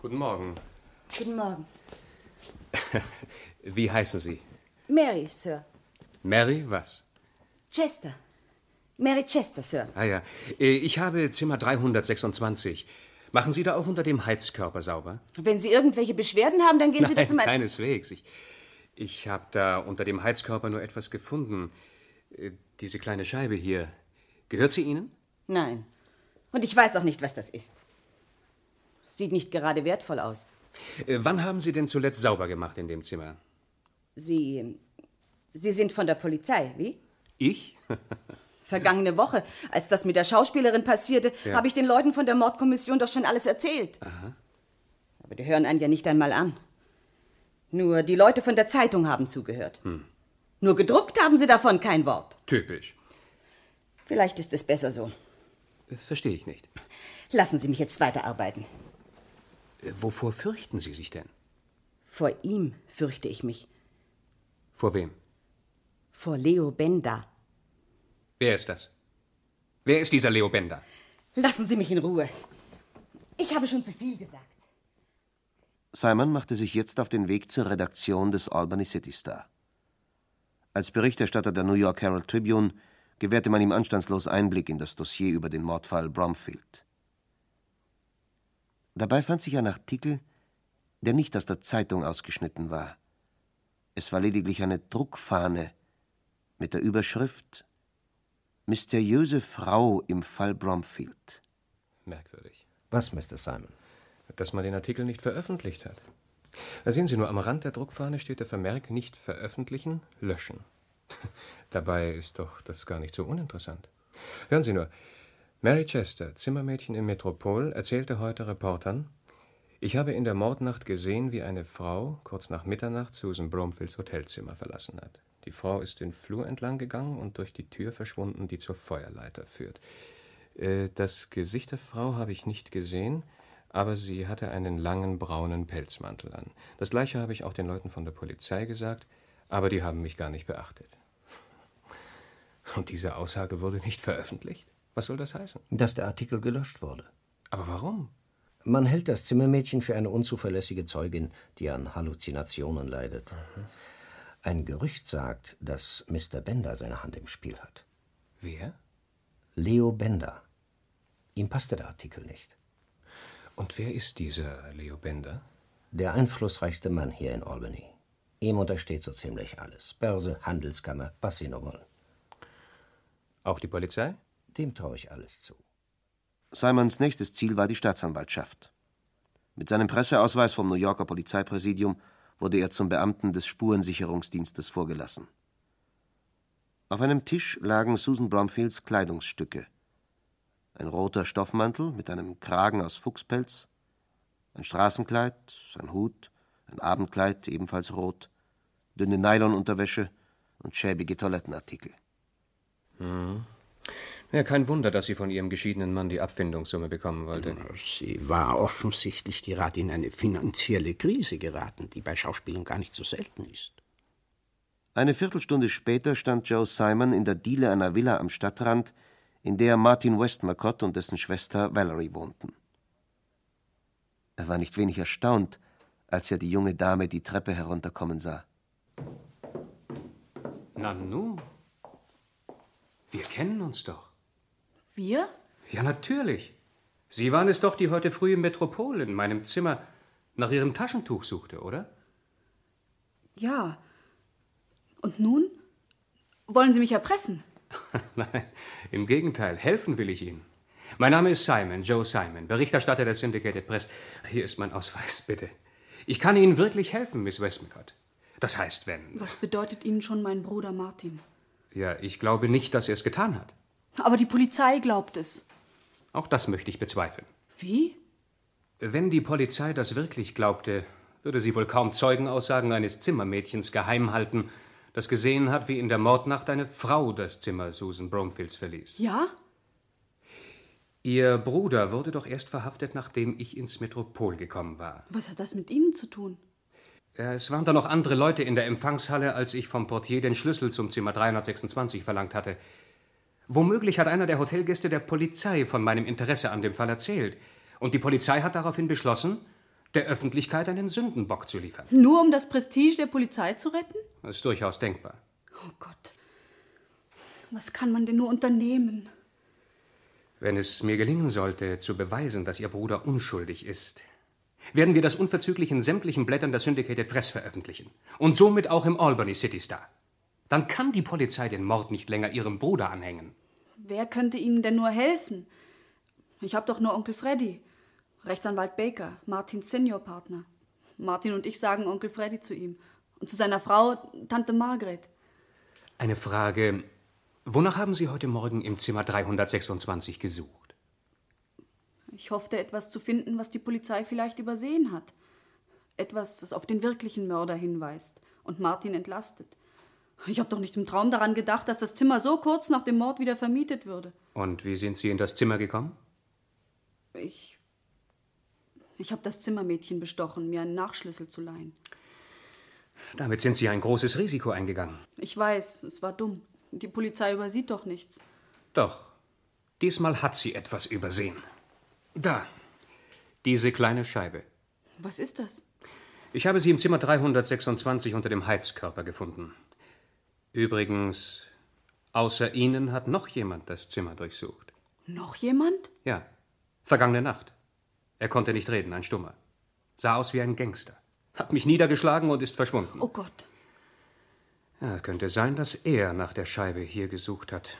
Guten Morgen. Guten Morgen. [LAUGHS] Wie heißen Sie? Mary, Sir. Mary, was? Chester. Mary Chester, Sir. Ah ja, Äh, ich habe Zimmer 326. Machen Sie da auch unter dem Heizkörper sauber? Wenn Sie irgendwelche Beschwerden haben, dann gehen Sie Nein, da zum... keineswegs. Ich, ich habe da unter dem Heizkörper nur etwas gefunden. Äh, Diese kleine Scheibe hier. Gehört sie Ihnen? Nein. Und ich weiß auch nicht, was das ist. Sieht nicht gerade wertvoll aus. Äh, Wann haben Sie denn zuletzt sauber gemacht in dem Zimmer? Sie. Sie sind von der Polizei, wie? Ich? [LAUGHS] Vergangene Woche, als das mit der Schauspielerin passierte, Ja. habe ich den Leuten von der Mordkommission doch schon alles erzählt. Aha. Aber die hören einen ja nicht einmal an. Nur die Leute von der Zeitung haben zugehört. Hm. Nur gedruckt haben sie davon kein Wort. Typisch. Vielleicht ist es besser so. Das verstehe ich nicht. Lassen Sie mich jetzt weiterarbeiten. Äh, Wovor fürchten Sie sich denn? Vor ihm fürchte ich mich. Vor wem? Vor Leo Benda. Wer ist das? Wer ist dieser Leo Bender? Lassen Sie mich in Ruhe. Ich habe schon zu viel gesagt. Simon machte sich jetzt auf den Weg zur Redaktion des Albany City Star. Als Berichterstatter der New York Herald Tribune gewährte man ihm anstandslos Einblick in das Dossier über den Mordfall Bromfield. Dabei fand sich ein Artikel, der nicht aus der Zeitung ausgeschnitten war. Es war lediglich eine Druckfahne mit der Überschrift Mysteriöse Frau im Fall Bromfield. Merkwürdig. Was, Mr. Simon? Dass man den Artikel nicht veröffentlicht hat. Da sehen Sie nur, am Rand der Druckfahne steht der Vermerk nicht veröffentlichen, löschen. [LAUGHS] Dabei ist doch das gar nicht so uninteressant. Hören Sie nur. Mary Chester, Zimmermädchen im Metropol, erzählte heute Reportern, ich habe in der Mordnacht gesehen, wie eine Frau kurz nach Mitternacht Susan Bromfields Hotelzimmer verlassen hat. Die Frau ist den Flur entlang gegangen und durch die Tür verschwunden, die zur Feuerleiter führt. Äh, Das Gesicht der Frau habe ich nicht gesehen, aber sie hatte einen langen braunen Pelzmantel an. Das gleiche habe ich auch den Leuten von der Polizei gesagt, aber die haben mich gar nicht beachtet. [LAUGHS] Und diese Aussage wurde nicht veröffentlicht? Was soll das heißen? Dass der Artikel gelöscht wurde. Aber warum? Man hält das Zimmermädchen für eine unzuverlässige Zeugin, die an Halluzinationen leidet. Ein Gerücht sagt, dass Mr. Bender seine Hand im Spiel hat. Wer? Leo Bender. Ihm passte der Artikel nicht. Und wer ist dieser Leo Bender? Der einflussreichste Mann hier in Albany. Ihm untersteht so ziemlich alles. Börse, Handelskammer, was Sie nur wollen. Auch die Polizei? Dem traue ich alles zu. Simons nächstes Ziel war die Staatsanwaltschaft. Mit seinem Presseausweis vom New Yorker Polizeipräsidium wurde er zum Beamten des Spurensicherungsdienstes vorgelassen. Auf einem Tisch lagen Susan Bromfields Kleidungsstücke. Ein roter Stoffmantel mit einem Kragen aus Fuchspelz, ein Straßenkleid, ein Hut, ein Abendkleid, ebenfalls rot, dünne Nylonunterwäsche und schäbige Toilettenartikel. Mhm. Ja, kein Wunder, dass sie von ihrem geschiedenen Mann die Abfindungssumme bekommen wollte. Sie war offensichtlich gerade in eine finanzielle Krise geraten, die bei Schauspielern gar nicht so selten ist. Eine Viertelstunde später stand Joe Simon in der Diele einer Villa am Stadtrand, in der Martin Westmacott und dessen Schwester Valerie wohnten. Er war nicht wenig erstaunt, als er die junge Dame die Treppe herunterkommen sah. Nanu, wir kennen uns doch. Wir? Ja, natürlich. Sie waren es doch, die heute früh im Metropol in meinem Zimmer nach Ihrem Taschentuch suchte, oder? Ja. Und nun? Wollen Sie mich erpressen? [LAUGHS] Nein, im Gegenteil, helfen will ich Ihnen. Mein Name ist Simon, Joe Simon, Berichterstatter der Syndicated Press. Hier ist mein Ausweis, [LAUGHS] bitte. Ich kann Ihnen wirklich helfen, Miss Westmacott. Das heißt, wenn. Was bedeutet Ihnen schon mein Bruder Martin? Ja, ich glaube nicht, dass er es getan hat. Aber die Polizei glaubt es. Auch das möchte ich bezweifeln. Wie? Wenn die Polizei das wirklich glaubte, würde sie wohl kaum Zeugenaussagen eines Zimmermädchens geheim halten, das gesehen hat, wie in der Mordnacht eine Frau das Zimmer Susan Bromfields verließ. Ja? Ihr Bruder wurde doch erst verhaftet, nachdem ich ins Metropol gekommen war. Was hat das mit Ihnen zu tun? Es waren da noch andere Leute in der Empfangshalle, als ich vom Portier den Schlüssel zum Zimmer 326 verlangt hatte. Womöglich hat einer der Hotelgäste der Polizei von meinem Interesse an dem Fall erzählt. Und die Polizei hat daraufhin beschlossen, der Öffentlichkeit einen Sündenbock zu liefern. Nur um das Prestige der Polizei zu retten? Das ist durchaus denkbar. Oh Gott. Was kann man denn nur unternehmen? Wenn es mir gelingen sollte, zu beweisen, dass Ihr Bruder unschuldig ist, werden wir das unverzüglich in sämtlichen Blättern der Syndicated Press veröffentlichen. Und somit auch im Albany City Star. Dann kann die Polizei den Mord nicht länger ihrem Bruder anhängen. Wer könnte Ihnen denn nur helfen? Ich habe doch nur Onkel Freddy, Rechtsanwalt Baker, Martins Seniorpartner. Martin und ich sagen Onkel Freddy zu ihm. Und zu seiner Frau Tante Margret. Eine Frage. Wonach haben Sie heute Morgen im Zimmer 326 gesucht? Ich hoffte, etwas zu finden, was die Polizei vielleicht übersehen hat. Etwas, das auf den wirklichen Mörder hinweist und Martin entlastet. Ich habe doch nicht im Traum daran gedacht, dass das Zimmer so kurz nach dem Mord wieder vermietet würde. Und wie sind Sie in das Zimmer gekommen? Ich. Ich habe das Zimmermädchen bestochen, mir einen Nachschlüssel zu leihen. Damit sind Sie ein großes Risiko eingegangen. Ich weiß, es war dumm. Die Polizei übersieht doch nichts. Doch, diesmal hat sie etwas übersehen. Da, diese kleine Scheibe. Was ist das? Ich habe sie im Zimmer 326 unter dem Heizkörper gefunden. Übrigens, außer Ihnen hat noch jemand das Zimmer durchsucht. Noch jemand? Ja, vergangene Nacht. Er konnte nicht reden, ein Stummer. Sah aus wie ein Gangster. Hat mich niedergeschlagen und ist verschwunden. Oh Gott. Ja, könnte sein, dass er nach der Scheibe hier gesucht hat.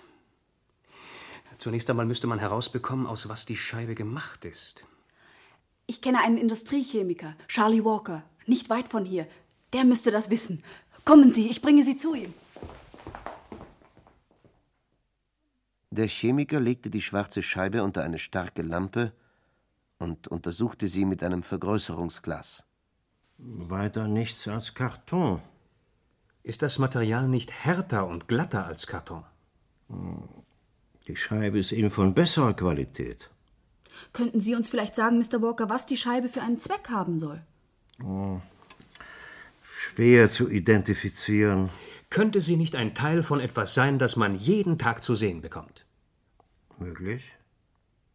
Zunächst einmal müsste man herausbekommen, aus was die Scheibe gemacht ist. Ich kenne einen Industriechemiker, Charlie Walker, nicht weit von hier. Der müsste das wissen. Kommen Sie, ich bringe Sie zu ihm. Der Chemiker legte die schwarze Scheibe unter eine starke Lampe und untersuchte sie mit einem Vergrößerungsglas. Weiter nichts als Karton. Ist das Material nicht härter und glatter als Karton? Die Scheibe ist eben von besserer Qualität. Könnten Sie uns vielleicht sagen, Mr. Walker, was die Scheibe für einen Zweck haben soll? Oh, schwer zu identifizieren. Könnte sie nicht ein Teil von etwas sein, das man jeden Tag zu sehen bekommt? Möglich.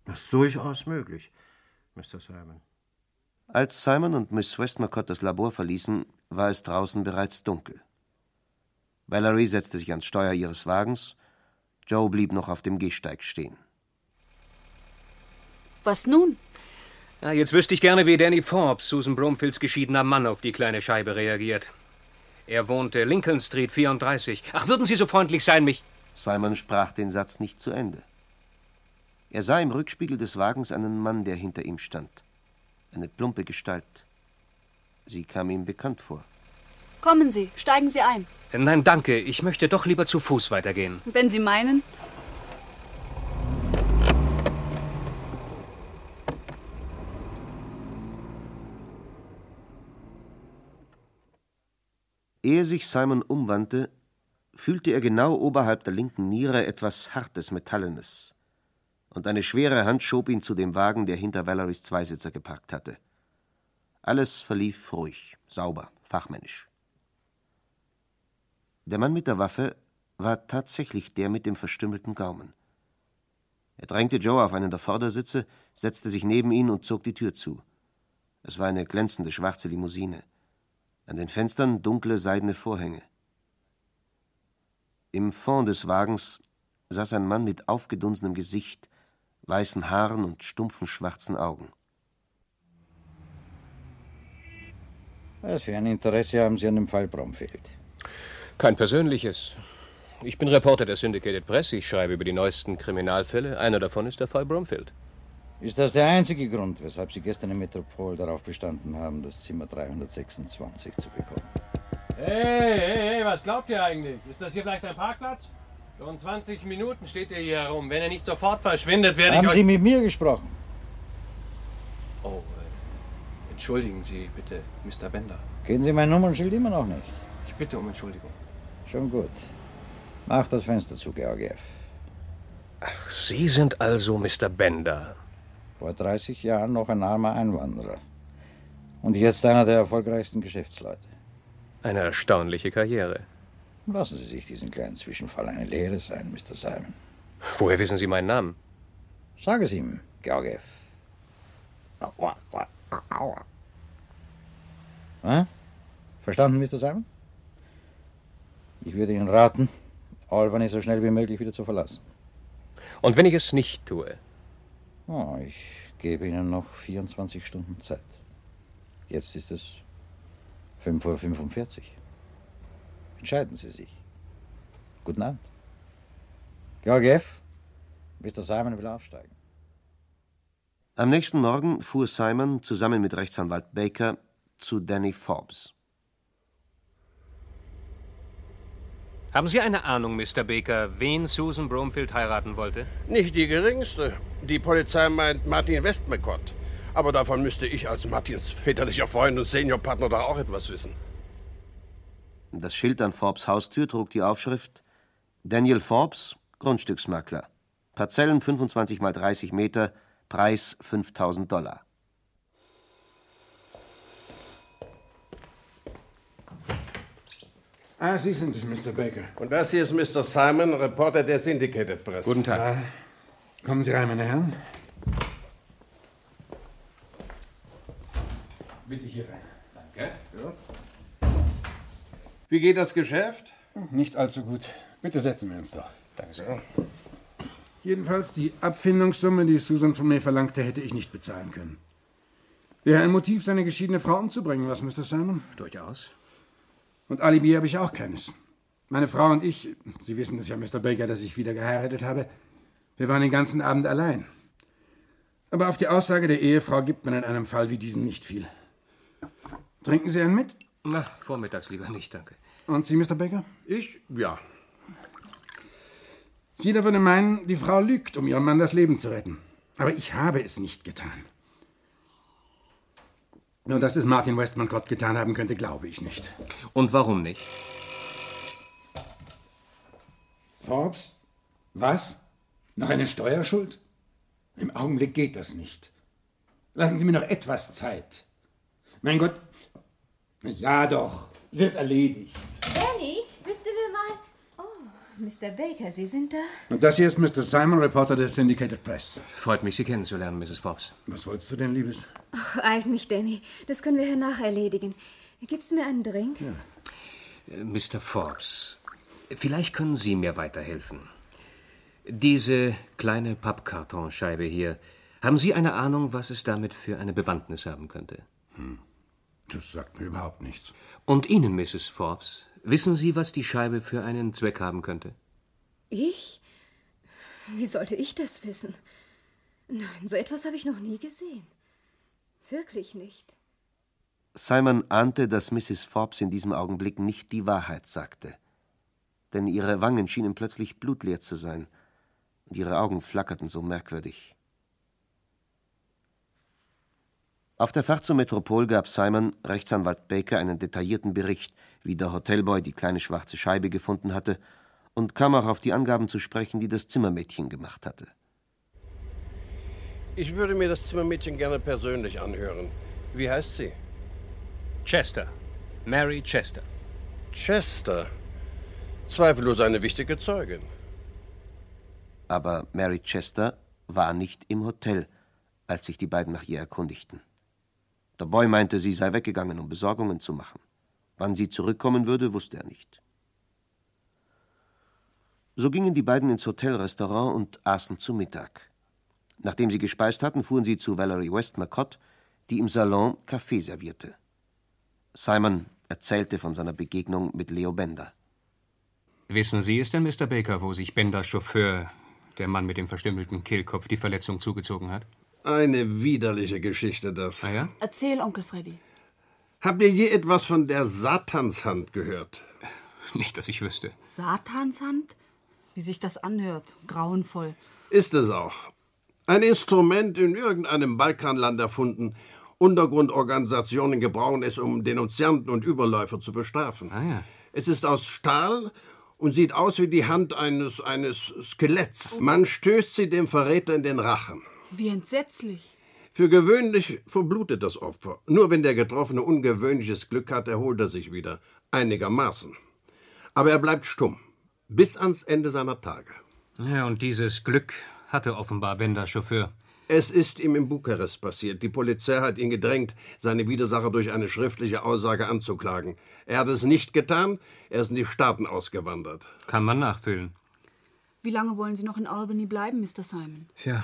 Das ist durchaus möglich, Mr. Simon. Als Simon und Miss Westmacott das Labor verließen, war es draußen bereits dunkel. Valerie setzte sich ans Steuer ihres Wagens, Joe blieb noch auf dem Gehsteig stehen. Was nun? Ja, jetzt wüsste ich gerne, wie Danny Forbes, Susan Bromfields geschiedener Mann, auf die kleine Scheibe reagiert. Er wohnte Lincoln Street 34. Ach, würden Sie so freundlich sein, mich. Simon sprach den Satz nicht zu Ende. Er sah im Rückspiegel des Wagens einen Mann, der hinter ihm stand. Eine plumpe Gestalt. Sie kam ihm bekannt vor. Kommen Sie, steigen Sie ein. Nein, danke. Ich möchte doch lieber zu Fuß weitergehen. Wenn Sie meinen. Ehe sich Simon umwandte, fühlte er genau oberhalb der linken Niere etwas Hartes, Metallenes. Und eine schwere Hand schob ihn zu dem Wagen, der hinter Valeries Zweisitzer geparkt hatte. Alles verlief ruhig, sauber, fachmännisch. Der Mann mit der Waffe war tatsächlich der mit dem verstümmelten Gaumen. Er drängte Joe auf einen der Vordersitze, setzte sich neben ihn und zog die Tür zu. Es war eine glänzende schwarze Limousine. An den Fenstern dunkle seidene Vorhänge. Im Fond des Wagens saß ein Mann mit aufgedunsenem Gesicht, weißen Haaren und stumpfen schwarzen Augen. Was für ein Interesse haben Sie an dem Fall Bromfield? Kein persönliches. Ich bin Reporter der Syndicated Press. Ich schreibe über die neuesten Kriminalfälle. Einer davon ist der Fall Bromfield. Ist das der einzige Grund, weshalb Sie gestern im Metropol darauf bestanden haben, das Zimmer 326 zu bekommen? Hey, hey, hey, was glaubt ihr eigentlich? Ist das hier vielleicht ein Parkplatz? Schon 20 Minuten steht ihr hier herum. Wenn ihr nicht sofort verschwindet, werde haben ich euch... Sie mit mir gesprochen? Oh, äh, entschuldigen Sie bitte, Mr. Bender. Kennen Sie mein Nummernschild immer noch nicht? Ich bitte um Entschuldigung. Schon gut. Mach das Fenster zu, Georgiev. Ach, Sie sind also Mr. Bender. Vor 30 Jahren noch ein armer Einwanderer. Und jetzt einer der erfolgreichsten Geschäftsleute. Eine erstaunliche Karriere. Lassen Sie sich diesen kleinen Zwischenfall eine Lehre sein, Mr. Simon. Woher wissen Sie meinen Namen? Sag es ihm, Georgiev. Verstanden, Mr. Simon? Ich würde Ihnen raten, Albany so schnell wie möglich wieder zu verlassen. Und wenn ich es nicht tue? Oh, ich gebe Ihnen noch 24 Stunden Zeit. Jetzt ist es 5.45 Uhr. Entscheiden Sie sich. Guten Abend. Georgiev, Mr. Simon will aussteigen. Am nächsten Morgen fuhr Simon zusammen mit Rechtsanwalt Baker zu Danny Forbes. Haben Sie eine Ahnung, Mr. Baker, wen Susan Bromfield heiraten wollte? Nicht die geringste. Die Polizei meint Martin Westmacott. Aber davon müsste ich als Martins väterlicher Freund und Seniorpartner doch auch etwas wissen. Das Schild an Forbes Haustür trug die Aufschrift Daniel Forbes, Grundstücksmakler. Parzellen 25 mal 30 Meter, Preis 5000 Dollar. Ah, Sie sind es, Mr. Baker. Und das hier ist Mr. Simon, Reporter der Syndicated Press. Guten Tag. Ah, kommen Sie rein, meine Herren. Bitte hier rein. Danke. Ja. Wie geht das Geschäft? Nicht allzu gut. Bitte setzen wir uns doch. Danke sehr. Jedenfalls die Abfindungssumme, die Susan von mir verlangte, hätte ich nicht bezahlen können. Wäre ein Motiv, seine geschiedene Frau umzubringen, was, Mr. Simon? Durchaus. Und Alibi habe ich auch keines. Meine Frau und ich, Sie wissen es ja, Mr. Baker, dass ich wieder geheiratet habe, wir waren den ganzen Abend allein. Aber auf die Aussage der Ehefrau gibt man in einem Fall wie diesem nicht viel. Trinken Sie einen mit? Na, vormittags lieber nicht, danke. Und Sie, Mr. Baker? Ich? Ja. Jeder würde meinen, die Frau lügt, um ihrem Mann das Leben zu retten. Aber ich habe es nicht getan. Nur, dass es Martin Westmacott getan haben könnte, glaube ich nicht. Und warum nicht? Forbes? Was? Noch eine Steuerschuld? Im Augenblick geht das nicht. Lassen Sie mir noch etwas Zeit. Mein Gott. Ja, doch. Wird erledigt. Danny, willst du mir mal. Oh, Mr. Baker, Sie sind da? Und das hier ist Mr. Simon, Reporter der Syndicated Press. Freut mich, Sie kennenzulernen, Mrs. Forbes. Was wolltest du denn, Liebes? Ach, eilt nicht, Danny. Das können wir hernach erledigen. Gibst du mir einen Drink? Ja. Äh, Mr. Forbes, vielleicht können Sie mir weiterhelfen. Diese kleine Pappkartonscheibe hier, haben Sie eine Ahnung, was es damit für eine Bewandtnis haben könnte? Hm. Das sagt mir überhaupt nichts. Und Ihnen, Mrs. Forbes, wissen Sie, was die Scheibe für einen Zweck haben könnte? Ich? Wie sollte ich das wissen? Nein, so etwas habe ich noch nie gesehen. Wirklich nicht. Simon ahnte, dass Mrs. Forbes in diesem Augenblick nicht die Wahrheit sagte. Denn ihre Wangen schienen plötzlich blutleer zu sein, und ihre Augen flackerten so merkwürdig. Auf der Fahrt zur Metropol gab Simon Rechtsanwalt Baker einen detaillierten Bericht, wie der Hotelboy die kleine schwarze Scheibe gefunden hatte, und kam auch auf die Angaben zu sprechen, die das Zimmermädchen gemacht hatte. Ich würde mir das Zimmermädchen gerne persönlich anhören. Wie heißt sie? Chester. Mary Chester. Chester. Zweifellos eine wichtige Zeugin. Aber Mary Chester war nicht im Hotel, als sich die beiden nach ihr erkundigten. Der Boy meinte, sie sei weggegangen, um Besorgungen zu machen. Wann sie zurückkommen würde, wusste er nicht. So gingen die beiden ins Hotelrestaurant und aßen zu Mittag. Nachdem sie gespeist hatten, fuhren sie zu Valerie Westmacott, die im Salon Kaffee servierte. Simon erzählte von seiner Begegnung mit Leo Bender. Wissen Sie es denn, Mr. Baker, wo sich Benders Chauffeur, der Mann mit dem verstümmelten Kehlkopf, die Verletzung zugezogen hat? Eine widerliche Geschichte, das. Ah ja? Erzähl, Onkel Freddy. Habt ihr je etwas von der Satanshand gehört? [LAUGHS] Nicht, dass ich wüsste. Satanshand? Wie sich das anhört. Grauenvoll. Ist es auch. Ein Instrument in irgendeinem Balkanland erfunden. Untergrundorganisationen gebrauchen es, um Denunzianten und Überläufer zu bestrafen. Ah ja. Es ist aus Stahl und sieht aus wie die Hand eines, eines Skeletts. Man stößt sie dem Verräter in den Rachen. Wie entsetzlich. Für gewöhnlich verblutet das Opfer. Nur wenn der Getroffene ungewöhnliches Glück hat, erholt er sich wieder. Einigermaßen. Aber er bleibt stumm. Bis ans Ende seiner Tage. Ja, und dieses Glück hatte offenbar Bender Chauffeur. Es ist ihm in Bukarest passiert. Die Polizei hat ihn gedrängt, seine Widersacher durch eine schriftliche Aussage anzuklagen. Er hat es nicht getan, er ist in die Staaten ausgewandert. Kann man nachfüllen. Wie lange wollen Sie noch in Albany bleiben, Mr. Simon? Ja.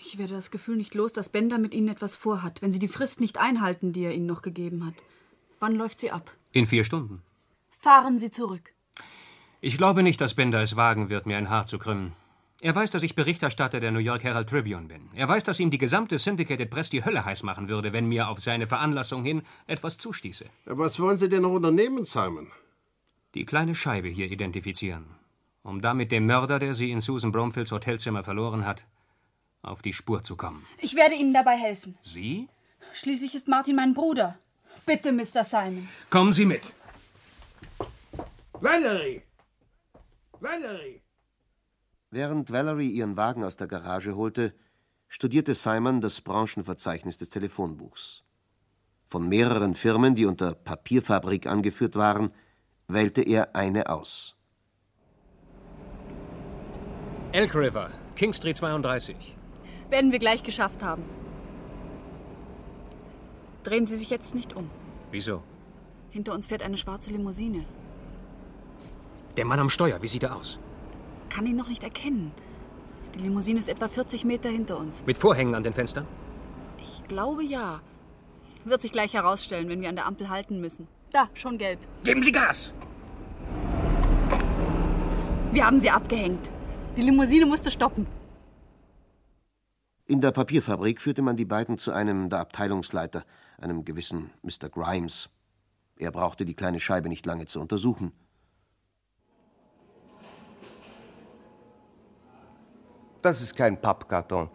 Ich werde das Gefühl nicht los, dass Bender mit Ihnen etwas vorhat, wenn Sie die Frist nicht einhalten, die er Ihnen noch gegeben hat. Wann läuft sie ab? In vier Stunden. Fahren Sie zurück. Ich glaube nicht, dass Bender es wagen wird, mir ein Haar zu krümmen. Er weiß, dass ich Berichterstatter der New York Herald Tribune bin. Er weiß, dass ihm die gesamte Syndicated Press die Hölle heiß machen würde, wenn mir auf seine Veranlassung hin etwas zustieße. Was wollen Sie denn noch unternehmen, Simon? Die kleine Scheibe hier identifizieren, um damit dem Mörder, der sie in Susan Bromfields Hotelzimmer verloren hat, auf die Spur zu kommen. Ich werde Ihnen dabei helfen. Sie? Schließlich ist Martin mein Bruder. Bitte, Mr. Simon. Kommen Sie mit. Valerie! Valerie! Während Valerie ihren Wagen aus der Garage holte, studierte Simon das Branchenverzeichnis des Telefonbuchs. Von mehreren Firmen, die unter Papierfabrik angeführt waren, wählte er eine aus. Elk River, King Street 32. Werden wir gleich geschafft haben. Drehen Sie sich jetzt nicht um. Wieso? Hinter uns fährt eine schwarze Limousine. Der Mann am Steuer, wie sieht er aus? Kann ihn noch nicht erkennen. Die Limousine ist etwa 40 Meter hinter uns. Mit Vorhängen an den Fenstern? Ich glaube ja. Wird sich gleich herausstellen, wenn wir an der Ampel halten müssen. Da, schon gelb. Geben Sie Gas! Wir haben sie abgehängt. Die Limousine musste stoppen. In der Papierfabrik führte man die beiden zu einem der Abteilungsleiter, einem gewissen Mr. Grimes. Er brauchte die kleine Scheibe nicht lange zu untersuchen. Das ist kein Pappkarton.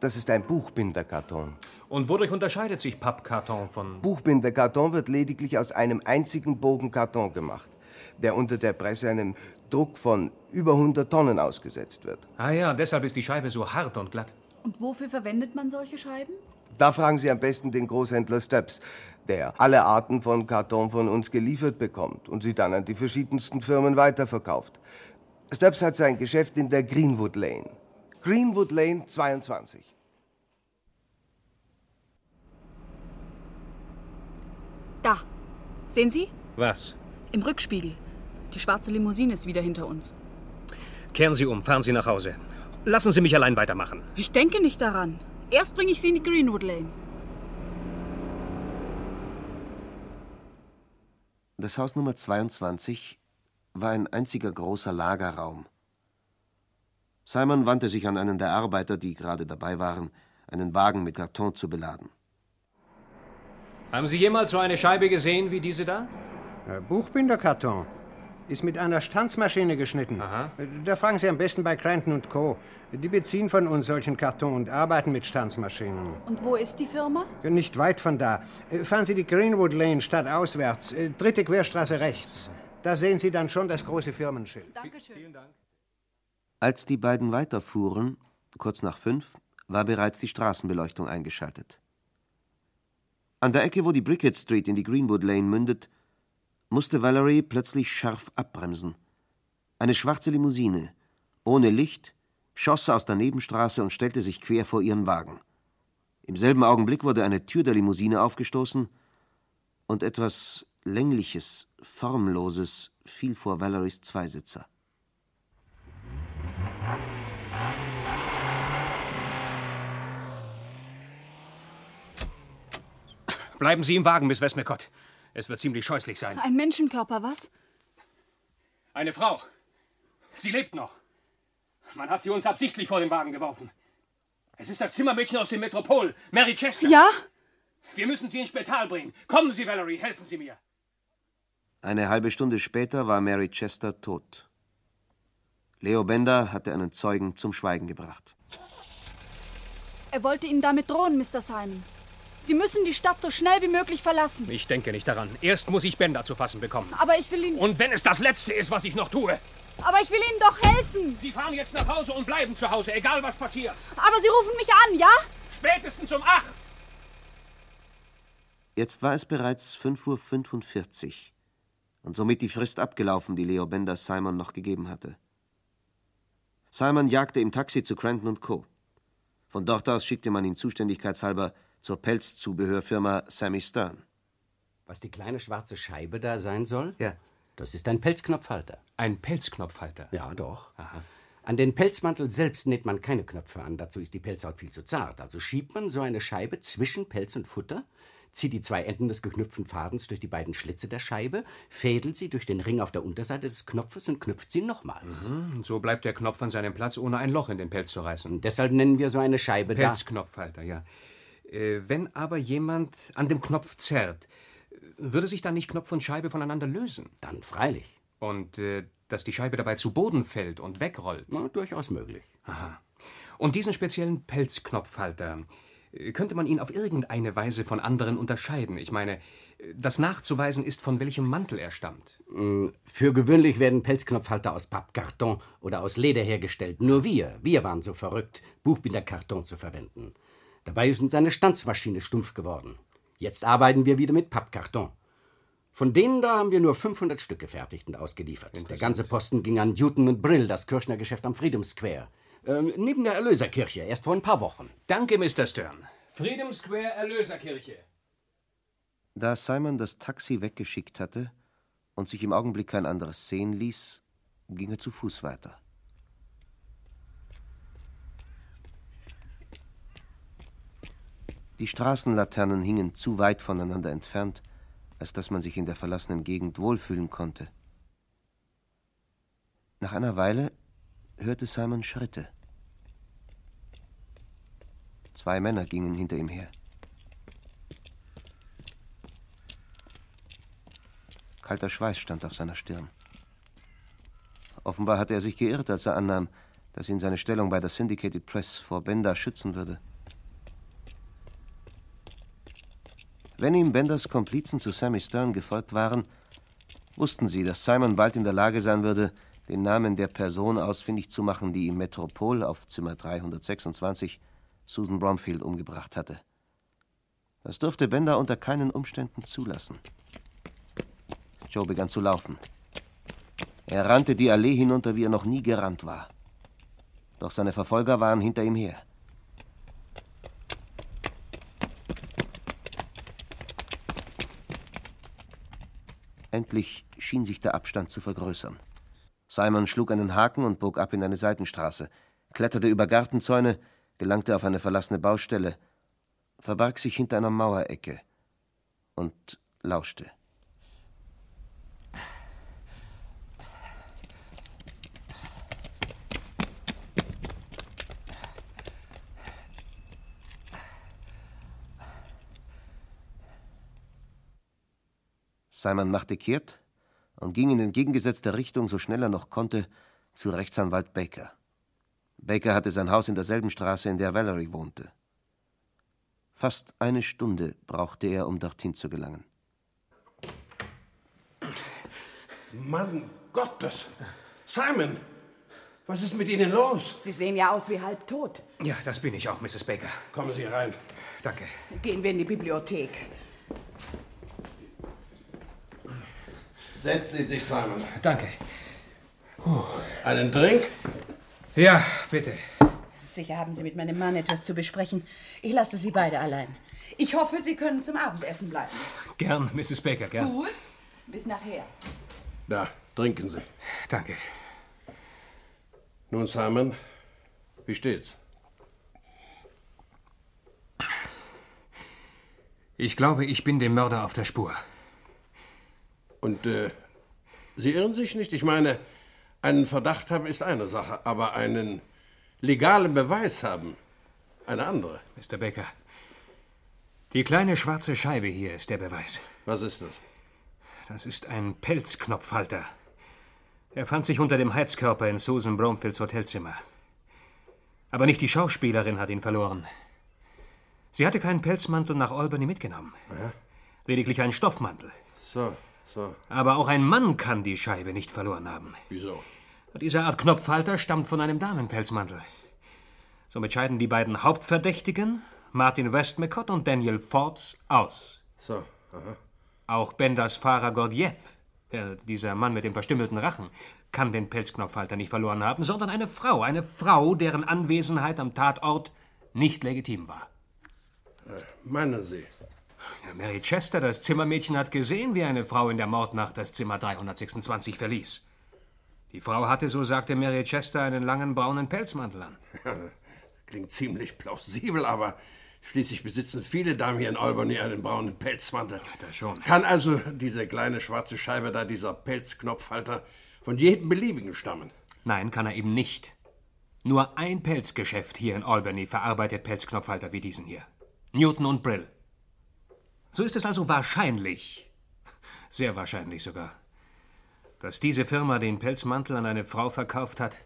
Das ist ein Buchbinderkarton. Und wodurch unterscheidet sich Pappkarton von. Buchbinderkarton wird lediglich aus einem einzigen Bogen Karton gemacht, der unter der Presse einem Druck von über 100 Tonnen ausgesetzt wird. Ah ja, deshalb ist die Scheibe so hart und glatt. Und wofür verwendet man solche Scheiben? Da fragen Sie am besten den Großhändler Steps, der alle Arten von Karton von uns geliefert bekommt und sie dann an die verschiedensten Firmen weiterverkauft. Stubbs hat sein Geschäft in der Greenwood Lane. Greenwood Lane 22. Da. Sehen Sie? Was? Im Rückspiegel. Die schwarze Limousine ist wieder hinter uns. Kehren Sie um, fahren Sie nach Hause. Lassen Sie mich allein weitermachen. Ich denke nicht daran. Erst bringe ich Sie in die Greenwood Lane. Das Haus Nummer 22 war ein einziger großer Lagerraum. Simon wandte sich an einen der Arbeiter, die gerade dabei waren, einen Wagen mit Karton zu beladen. Haben Sie jemals so eine Scheibe gesehen wie diese da? Äh, Buchbinderkarton. Ist mit einer Stanzmaschine geschnitten. Da fragen Sie am besten bei Cranton und Co. Die beziehen von uns solchen Karton und arbeiten mit Stanzmaschinen. Und wo ist die Firma? Nicht weit von da. Äh, Fahren Sie die Greenwood Lane stadtauswärts, äh, dritte Querstraße rechts. Da sehen Sie dann schon das große Firmenschild. Dankeschön. Vielen Dank. Als die beiden weiterfuhren, kurz nach fünf, war bereits die Straßenbeleuchtung eingeschaltet. An der Ecke, wo die Brickett Street in die Greenwood Lane mündet, musste Valerie plötzlich scharf abbremsen. Eine schwarze Limousine, ohne Licht, schoss aus der Nebenstraße und stellte sich quer vor ihren Wagen. Im selben Augenblick wurde eine Tür der Limousine aufgestoßen und etwas Längliches, Formloses fiel vor Valeries Zweisitzer. Bleiben Sie im Wagen, Miss Westmacott. Es wird ziemlich scheußlich sein. Ein Menschenkörper, was? Eine Frau. Sie lebt noch. Man hat sie uns absichtlich vor den Wagen geworfen. Es ist das Zimmermädchen aus dem Metropol, Mary Chester. Ja? Wir müssen sie ins Spital bringen. Kommen Sie, Valerie, helfen Sie mir. Eine halbe Stunde später war Mary Chester tot. Leo Bender hatte einen Zeugen zum Schweigen gebracht. Er wollte Ihnen damit drohen, Mr. Simon. Sie müssen die Stadt so schnell wie möglich verlassen. Ich denke nicht daran. Erst muss ich Bender zu fassen bekommen. Aber ich will Ihnen. Und wenn es das Letzte ist, was ich noch tue. Aber ich will Ihnen doch helfen. Sie fahren jetzt nach Hause und bleiben zu Hause, egal was passiert. Aber Sie rufen mich an, ja? Spätestens um acht. Jetzt war es bereits 5.45 Uhr und somit die Frist abgelaufen, die Leo Bender Simon noch gegeben hatte. Simon jagte im Taxi zu Cranton Co. Von dort aus schickte man ihn zuständigkeitshalber zur Pelzzubehörfirma Sammy Stern. Was die kleine schwarze Scheibe da sein soll? Ja. Das ist ein Pelzknopfhalter. Ein Pelzknopfhalter? Ja, doch. An den Pelzmantel selbst näht man keine Knöpfe an, dazu ist die Pelzhaut viel zu zart. Also schiebt man so eine Scheibe zwischen Pelz und Futter, zieht die zwei Enden des geknüpften Fadens durch die beiden Schlitze der Scheibe, fädelt sie durch den Ring auf der Unterseite des Knopfes und knüpft sie nochmals. Mhm. So bleibt der Knopf an seinem Platz, ohne ein Loch in den Pelz zu reißen. Und deshalb nennen wir so eine Scheibe. Pelzknopfhalter, ja. Äh, wenn aber jemand an dem Knopf zerrt, würde sich dann nicht Knopf und Scheibe voneinander lösen? Dann freilich. Und äh, dass die Scheibe dabei zu Boden fällt und wegrollt? Na, durchaus möglich. Aha. Und diesen speziellen Pelzknopfhalter, könnte man ihn auf irgendeine Weise von anderen unterscheiden? Ich meine, das nachzuweisen ist, von welchem Mantel er stammt. Mm, Für gewöhnlich werden Pelzknopfhalter aus Pappkarton oder aus Leder hergestellt. Nur wir, wir waren so verrückt, Buchbinderkarton zu verwenden. Dabei ist uns eine Stanzmaschine stumpf geworden. Jetzt arbeiten wir wieder mit Pappkarton. Von denen da haben wir nur 500 Stück gefertigt und ausgeliefert. Der ganze Posten ging an Newton und Brill, das Kirchner-Geschäft am Freedom Square. Ähm, neben der Erlöserkirche, erst vor ein paar Wochen. Danke, Mr. Stern. Freedom Square Erlöserkirche. Da Simon das Taxi weggeschickt hatte und sich im Augenblick kein anderes sehen ließ, ging er zu Fuß weiter. Die Straßenlaternen hingen zu weit voneinander entfernt, als dass man sich in der verlassenen Gegend wohlfühlen konnte. Nach einer Weile hörte Simon Schritte. Zwei Männer gingen hinter ihm her. Kalter Schweiß stand auf seiner Stirn. Offenbar hatte er sich geirrt, als er annahm, dass ihn seine Stellung bei der Syndicated Press vor Bender schützen würde. Wenn ihm Benders Komplizen zu Sammy Stern gefolgt waren, wussten sie, dass Simon bald in der Lage sein würde, den Namen der Person ausfindig zu machen, die im Metropol auf Zimmer 326 Susan Bromfield umgebracht hatte. Das durfte Bender unter keinen Umständen zulassen. Joe begann zu laufen. Er rannte die Allee hinunter, wie er noch nie gerannt war. Doch seine Verfolger waren hinter ihm her. Endlich schien sich der Abstand zu vergrößern. Simon schlug einen Haken und bog ab in eine Seitenstraße, kletterte über Gartenzäune, gelangte auf eine verlassene Baustelle, verbarg sich hinter einer Mauerecke und lauschte. Simon machte kehrt und ging in entgegengesetzter Richtung, so schnell er noch konnte, zu Rechtsanwalt Baker. Baker hatte sein Haus in derselben Straße, in der Valerie wohnte. Fast eine Stunde brauchte er, um dorthin zu gelangen. Mann Gottes! Simon! Was ist mit Ihnen los? Sie sehen ja aus wie halb tot. Ja, das bin ich auch, Mrs. Baker. Kommen Sie rein. Danke. Gehen wir in die Bibliothek. Setzen Sie sich, Simon. Danke. Einen Drink? Ja, bitte. Sicher haben Sie mit meinem Mann etwas zu besprechen. Ich lasse Sie beide allein. Ich hoffe, Sie können zum Abendessen bleiben. Gern, Mrs. Baker, gern. Gut. Bis nachher. Da, trinken Sie. Danke. Nun, Simon, wie steht's? Ich glaube, ich bin dem Mörder auf der Spur. Und äh, Sie irren sich nicht? Ich meine, einen Verdacht haben ist eine Sache, aber einen legalen Beweis haben eine andere. Mr. Baker, die kleine schwarze Scheibe hier ist der Beweis. Was ist das? Das ist ein Pelzknopfhalter. Er fand sich unter dem Heizkörper in Susan Bromfields Hotelzimmer. Aber nicht die Schauspielerin hat ihn verloren. Sie hatte keinen Pelzmantel nach Albany mitgenommen. Ja? Lediglich einen Stoffmantel. So, so. Aber auch ein Mann kann die Scheibe nicht verloren haben. Wieso? Diese Art Knopfhalter stammt von einem Damenpelzmantel. Somit scheiden die beiden Hauptverdächtigen, Martin Westmacott und Daniel Forbes, aus. So, aha. Auch Benders Fahrer Gordjew, äh, dieser Mann mit dem verstümmelten Rachen, kann den Pelzknopfhalter nicht verloren haben, sondern eine Frau, eine Frau, deren Anwesenheit am Tatort nicht legitim war. Äh, meinen Sie? Mary Chester, das Zimmermädchen, hat gesehen, wie eine Frau in der Mordnacht das Zimmer 326 verließ. Die Frau hatte, so sagte Mary Chester, einen langen braunen Pelzmantel an. Klingt ziemlich plausibel, aber schließlich besitzen viele Damen hier in Albany einen braunen Pelzmantel. Das schon. Kann also diese kleine schwarze Scheibe da, dieser Pelzknopfhalter, von jedem beliebigen stammen? Nein, kann er eben nicht. Nur ein Pelzgeschäft hier in Albany verarbeitet Pelzknopfhalter wie diesen hier. Newton und Brill. So ist es also wahrscheinlich, sehr wahrscheinlich sogar, dass diese Firma den Pelzmantel an eine Frau verkauft hat,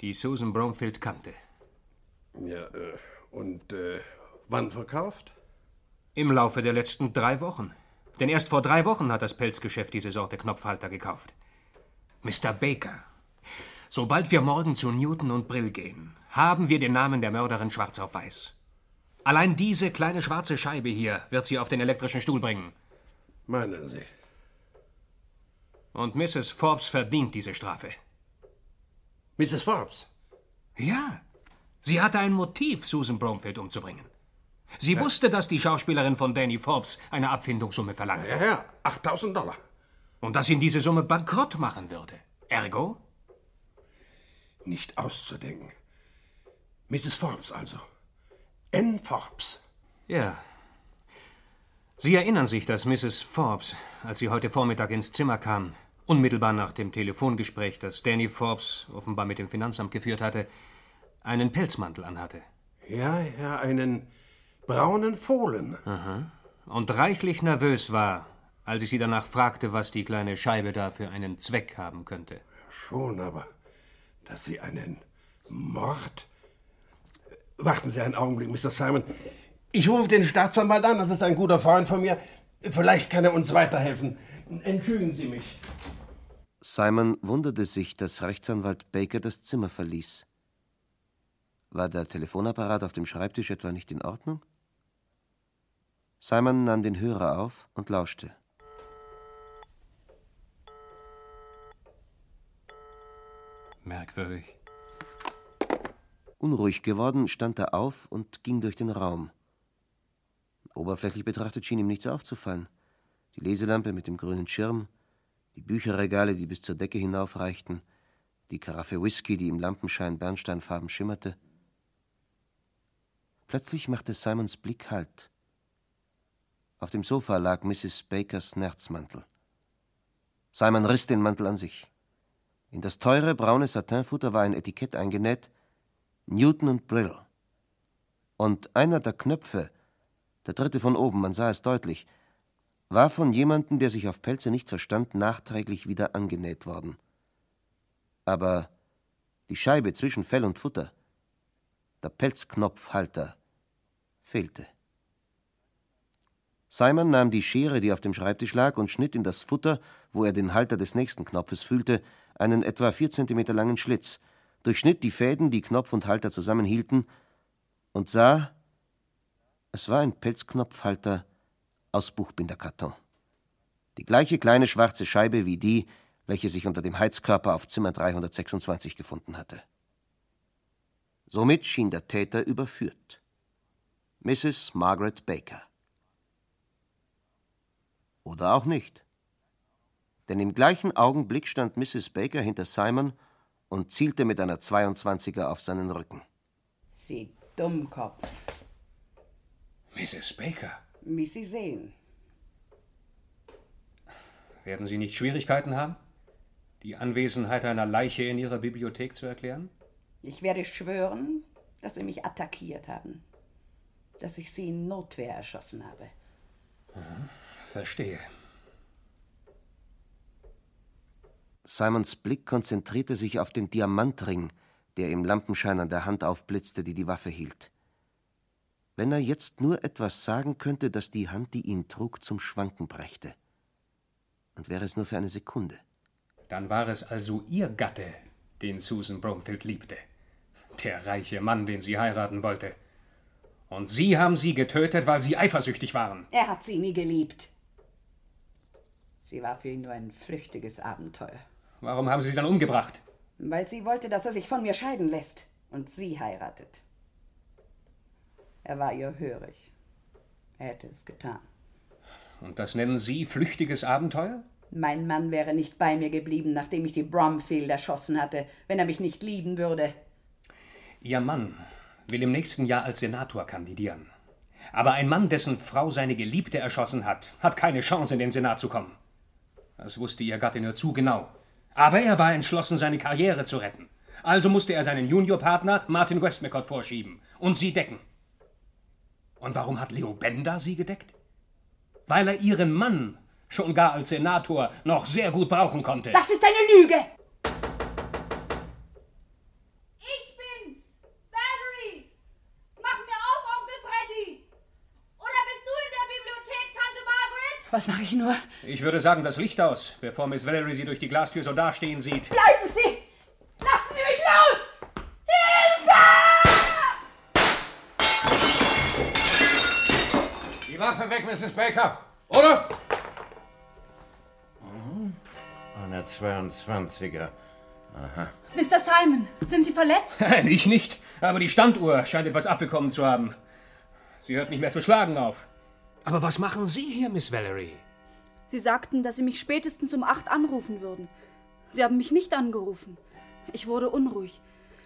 die Susan Bromfield kannte. Ja, äh, und äh, wann verkauft? Im Laufe der letzten drei Wochen. Denn erst vor drei Wochen hat das Pelzgeschäft diese Sorte Knopfhalter gekauft. Mr. Baker, sobald wir morgen zu Newton und Brill gehen, haben wir den Namen der Mörderin schwarz auf weiß. Allein diese kleine schwarze Scheibe hier wird sie auf den elektrischen Stuhl bringen. Meinen Sie? Und Mrs. Forbes verdient diese Strafe. Mrs. Forbes? Ja. Sie hatte ein Motiv, Susan Bromfield umzubringen. Sie ja. wusste, dass die Schauspielerin von Danny Forbes eine Abfindungssumme verlangte. Ja, ja, 8000 Dollar. Und dass ihn diese Summe bankrott machen würde. Ergo? Nicht auszudenken. Mrs. Forbes also. N. Forbes. Ja. Sie erinnern sich, dass Mrs. Forbes, als sie heute Vormittag ins Zimmer kam, unmittelbar nach dem Telefongespräch, das Danny Forbes offenbar mit dem Finanzamt geführt hatte, einen Pelzmantel anhatte. Ja, ja, einen braunen Fohlen. Aha. Und reichlich nervös war, als ich sie danach fragte, was die kleine Scheibe da für einen Zweck haben könnte. Schon, aber dass sie einen Mord. Warten Sie einen Augenblick, Mr. Simon. Ich rufe den Staatsanwalt an, das ist ein guter Freund von mir. Vielleicht kann er uns weiterhelfen. Entschuldigen Sie mich. Simon wunderte sich, dass Rechtsanwalt Baker das Zimmer verließ. War der Telefonapparat auf dem Schreibtisch etwa nicht in Ordnung? Simon nahm den Hörer auf und lauschte. Merkwürdig. Unruhig geworden, stand er auf und ging durch den Raum. Oberflächlich betrachtet schien ihm nichts aufzufallen. Die Leselampe mit dem grünen Schirm, die Bücherregale, die bis zur Decke hinaufreichten, die Karaffe Whisky, die im Lampenschein bernsteinfarben schimmerte. Plötzlich machte Simons Blick Halt. Auf dem Sofa lag Mrs. Bakers Nerzmantel. Simon riss den Mantel an sich. In das teure braune Satinfutter war ein Etikett eingenäht: Newton und Brill. Und einer der Knöpfe, der dritte von oben, man sah es deutlich, war von jemandem, der sich auf Pelze nicht verstand, nachträglich wieder angenäht worden. Aber die Scheibe zwischen Fell und Futter, der Pelzknopfhalter, fehlte. Simon nahm die Schere, die auf dem Schreibtisch lag, und schnitt in das Futter, wo er den Halter des nächsten Knopfes fühlte, einen etwa vier Zentimeter langen Schlitz, durchschnitt die Fäden, die Knopf und Halter zusammenhielten, und sah, es war ein Pelzknopfhalter aus Buchbinderkarton. Die gleiche kleine schwarze Scheibe wie die, welche sich unter dem Heizkörper auf Zimmer 326 gefunden hatte. Somit schien der Täter überführt. Mrs. Margaret Baker. Oder auch nicht. Denn im gleichen Augenblick stand Mrs. Baker hinter Simon und zielte mit einer 22er auf seinen Rücken. Sie Dummkopf. Mrs. Baker, Wie Sie sehen. werden Sie nicht Schwierigkeiten haben, die Anwesenheit einer Leiche in Ihrer Bibliothek zu erklären? Ich werde schwören, dass Sie mich attackiert haben. Dass ich Sie in Notwehr erschossen habe. Verstehe. Simons Blick konzentrierte sich auf den Diamantring, der im Lampenschein an der Hand aufblitzte, die die Waffe hielt. Wenn er jetzt nur etwas sagen könnte, das die Hand, die ihn trug, zum Schwanken brächte. Und wäre es nur für eine Sekunde. Dann war es also Ihr Gatte, den Susan Bromfield liebte. Der reiche Mann, den sie heiraten wollte. Und Sie haben sie getötet, weil Sie eifersüchtig waren. Er hat sie nie geliebt. Sie war für ihn nur ein flüchtiges Abenteuer. Warum haben Sie sie dann umgebracht? Weil sie wollte, dass er sich von mir scheiden lässt und sie heiratet. Er war ihr hörig. Er hätte es getan. Und das nennen Sie flüchtiges Abenteuer? Mein Mann wäre nicht bei mir geblieben, nachdem ich die Bromfield erschossen hatte, wenn er mich nicht lieben würde. Ihr Mann will im nächsten Jahr als Senator kandidieren. Aber ein Mann, dessen Frau seine Geliebte erschossen hat, hat keine Chance, in den Senat zu kommen. Das wusste Ihr Gatte nur zu genau. Aber er war entschlossen, seine Karriere zu retten. Also musste er seinen Juniorpartner Martin Westmacott vorschieben und sie decken. Und warum hat Leo Bender sie gedeckt? Weil er ihren Mann schon gar als Senator noch sehr gut brauchen konnte. Das ist eine Lüge! Ich bin's! Valerie! Mach mir auf, Onkel Freddy! Oder bist du in der Bibliothek, Tante Margaret? Was mache ich nur? Ich würde sagen, das Licht aus, bevor Miss Valerie sie durch die Glastür so dastehen sieht. Bleiben Sie! Lassen Sie mich los! Hilfe! Die Waffe weg, Mrs. Baker! Oder? Eine 22er. Aha. Mr. Simon, sind Sie verletzt? [LAUGHS] Nein, ich nicht. Aber die Standuhr scheint etwas abbekommen zu haben. Sie hört nicht mehr zu schlagen auf. Aber was machen Sie hier, Miss Valerie? Sie sagten, dass Sie mich spätestens um acht anrufen würden. Sie haben mich nicht angerufen. Ich wurde unruhig.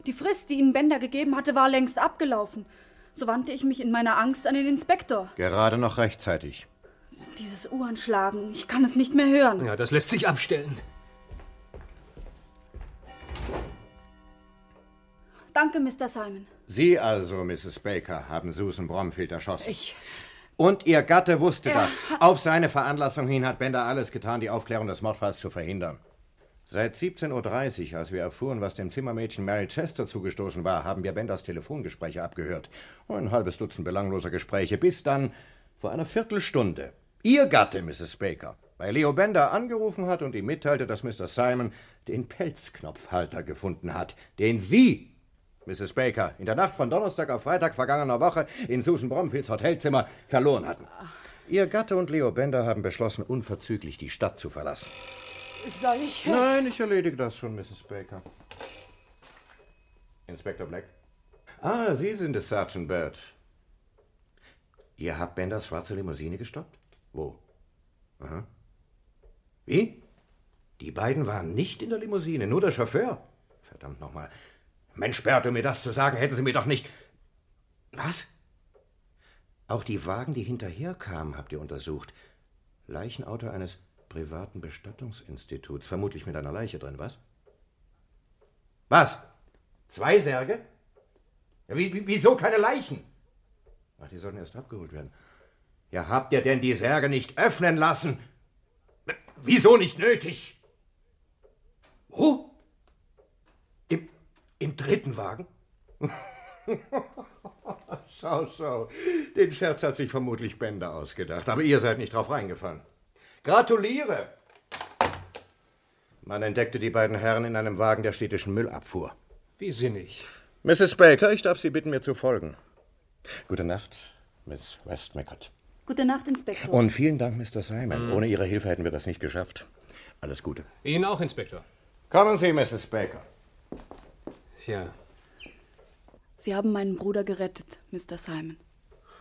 Die Frist, die Ihnen Bender gegeben hatte, war längst abgelaufen. So wandte ich mich in meiner Angst an den Inspektor. Gerade noch rechtzeitig. Dieses Uhrenschlagen, ich kann es nicht mehr hören. Ja, das lässt sich abstellen. Danke, Mr. Simon. Sie also, Mrs. Baker, haben Susan Bromfield erschossen. Ich. Und Ihr Gatte wusste Er das. Auf seine Veranlassung hin hat Bender alles getan, die Aufklärung des Mordfalls zu verhindern. Seit 17.30 Uhr, als wir erfuhren, was dem Zimmermädchen Mary Chester zugestoßen war, haben wir Benders Telefongespräche abgehört. Ein halbes Dutzend belangloser Gespräche, bis dann vor einer Viertelstunde Ihr Gatte, Mrs. Baker, bei Leo Bender angerufen hat und ihm mitteilte, dass Mr. Simon den Pelzknopfhalter gefunden hat, den Sie, Mrs. Baker, in der Nacht von Donnerstag auf Freitag vergangener Woche in Susan Bromfields Hotelzimmer verloren hatten. Ihr Gatte und Leo Bender haben beschlossen, unverzüglich die Stadt zu verlassen. Soll ich. Nein, ich erledige das schon, Mrs. Baker. Inspector Black. Ah, Sie sind es, Sergeant Bird. Ihr habt Benders schwarze Limousine gestoppt? Wo? Aha. Wie? Die beiden waren nicht in der Limousine, nur der Chauffeur. Verdammt nochmal. Mensch, Bert, um mir das zu sagen, hätten Sie mir doch nicht. Was? Auch die Wagen, die hinterherkamen, habt ihr untersucht. Leichenauto eines privaten Bestattungsinstituts, vermutlich mit einer Leiche drin, was? Was? Zwei Särge? Ja, wie, wie, wieso keine Leichen? Ach, die sollten erst abgeholt werden. Ja, habt ihr denn die Särge nicht öffnen lassen? Wieso nicht nötig? Wo? Im, dritten Wagen? [LAUGHS] schau, schau. Den Scherz hat sich vermutlich Bender ausgedacht, aber ihr seid nicht drauf reingefallen. Gratuliere! Man entdeckte die beiden Herren in einem Wagen der städtischen Müllabfuhr. Wie sinnig. Mrs. Baker, ich darf Sie bitten, mir zu folgen. Gute Nacht, Miss Westmacott. Gute Nacht, Inspektor. Und vielen Dank, Mr. Simon. Mhm. Ohne Ihre Hilfe hätten wir das nicht geschafft. Alles Gute. Ihnen auch, Inspektor. Kommen Sie, Mrs. Baker. Tja, Sie haben meinen Bruder gerettet, Mr. Simon.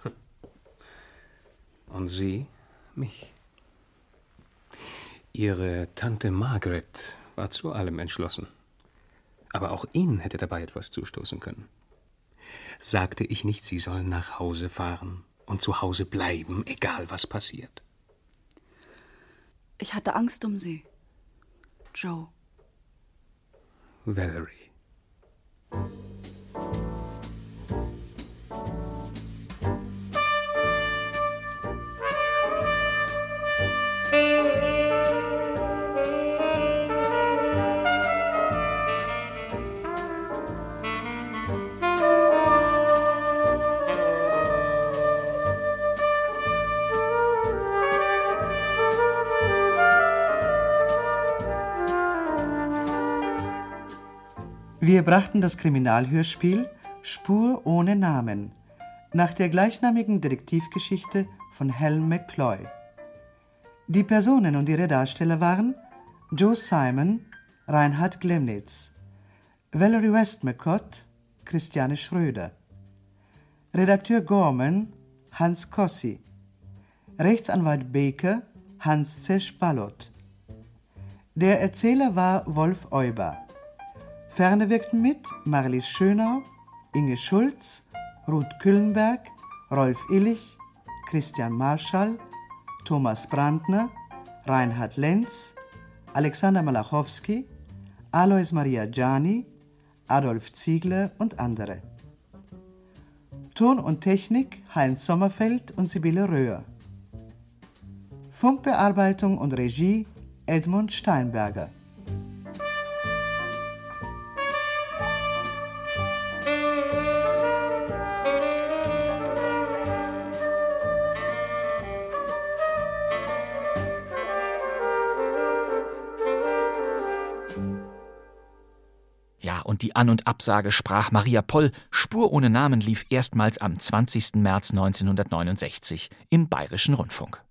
[LAUGHS] und Sie mich. Ihre Tante Margaret war zu allem entschlossen. Aber auch Ihnen hätte dabei etwas zustoßen können. Sagte ich nicht, Sie sollen nach Hause fahren und zu Hause bleiben, egal was passiert. Ich hatte Angst um Sie. Joe. Valerie. Wir brachten das Kriminalhörspiel Spur ohne Namen nach der gleichnamigen Detektivgeschichte von Helen McCloy. Die Personen und ihre Darsteller waren Joe Simon, Reinhard Glemnitz, Valerie Westmacott, Christiane Schröder, Redakteur Gorman, Hans Kossi, Rechtsanwalt Baker, Hans Zesch-Ballot. Der Erzähler war Wolf Euber. Ferne wirkten mit Marlies Schönau, Inge Schulz, Ruth Küllenberg, Rolf Illich, Christian Marschall, Thomas Brandner, Reinhard Lenz, Alexander Malachowski, Alois Maria Gianni, Adolf Ziegler und andere. Ton und Technik Heinz Sommerfeld und Sibylle Röhr. Funkbearbeitung und Regie Edmund Steinberger. Die An- und Absage sprach Maria Poll. Spur ohne Namen lief erstmals am 20. März 1969 im Bayerischen Rundfunk.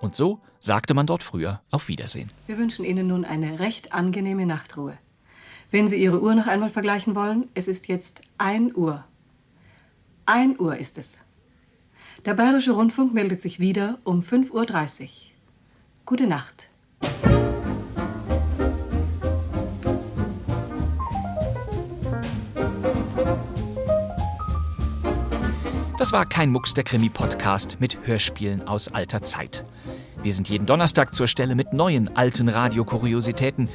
Und so sagte man dort früher auf Wiedersehen. Wir wünschen Ihnen nun eine recht angenehme Nachtruhe. Wenn Sie Ihre Uhr noch einmal vergleichen wollen, es ist jetzt 1 Uhr. 1 Uhr ist es. Der Bayerische Rundfunk meldet sich wieder um 5.30 Uhr. Gute Nacht. Das war kein Mucks der Krimi-Podcast mit Hörspielen aus alter Zeit. Wir sind jeden Donnerstag zur Stelle mit neuen alten Radiokuriositäten.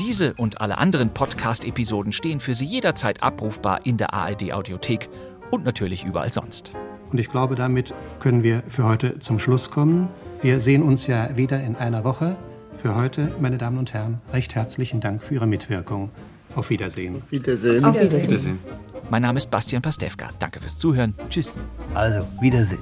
Diese und alle anderen Podcast-Episoden stehen für Sie jederzeit abrufbar in der ARD-Audiothek und natürlich überall sonst. Und ich glaube, damit können wir für heute zum Schluss kommen. Wir sehen uns ja wieder in einer Woche. Für heute, meine Damen und Herren, recht herzlichen Dank für Ihre Mitwirkung. Auf Wiedersehen. Auf Wiedersehen. Auf Wiedersehen. Mein Name ist Bastian Pastewka. Danke fürs Zuhören. Tschüss. Also, Wiedersehen.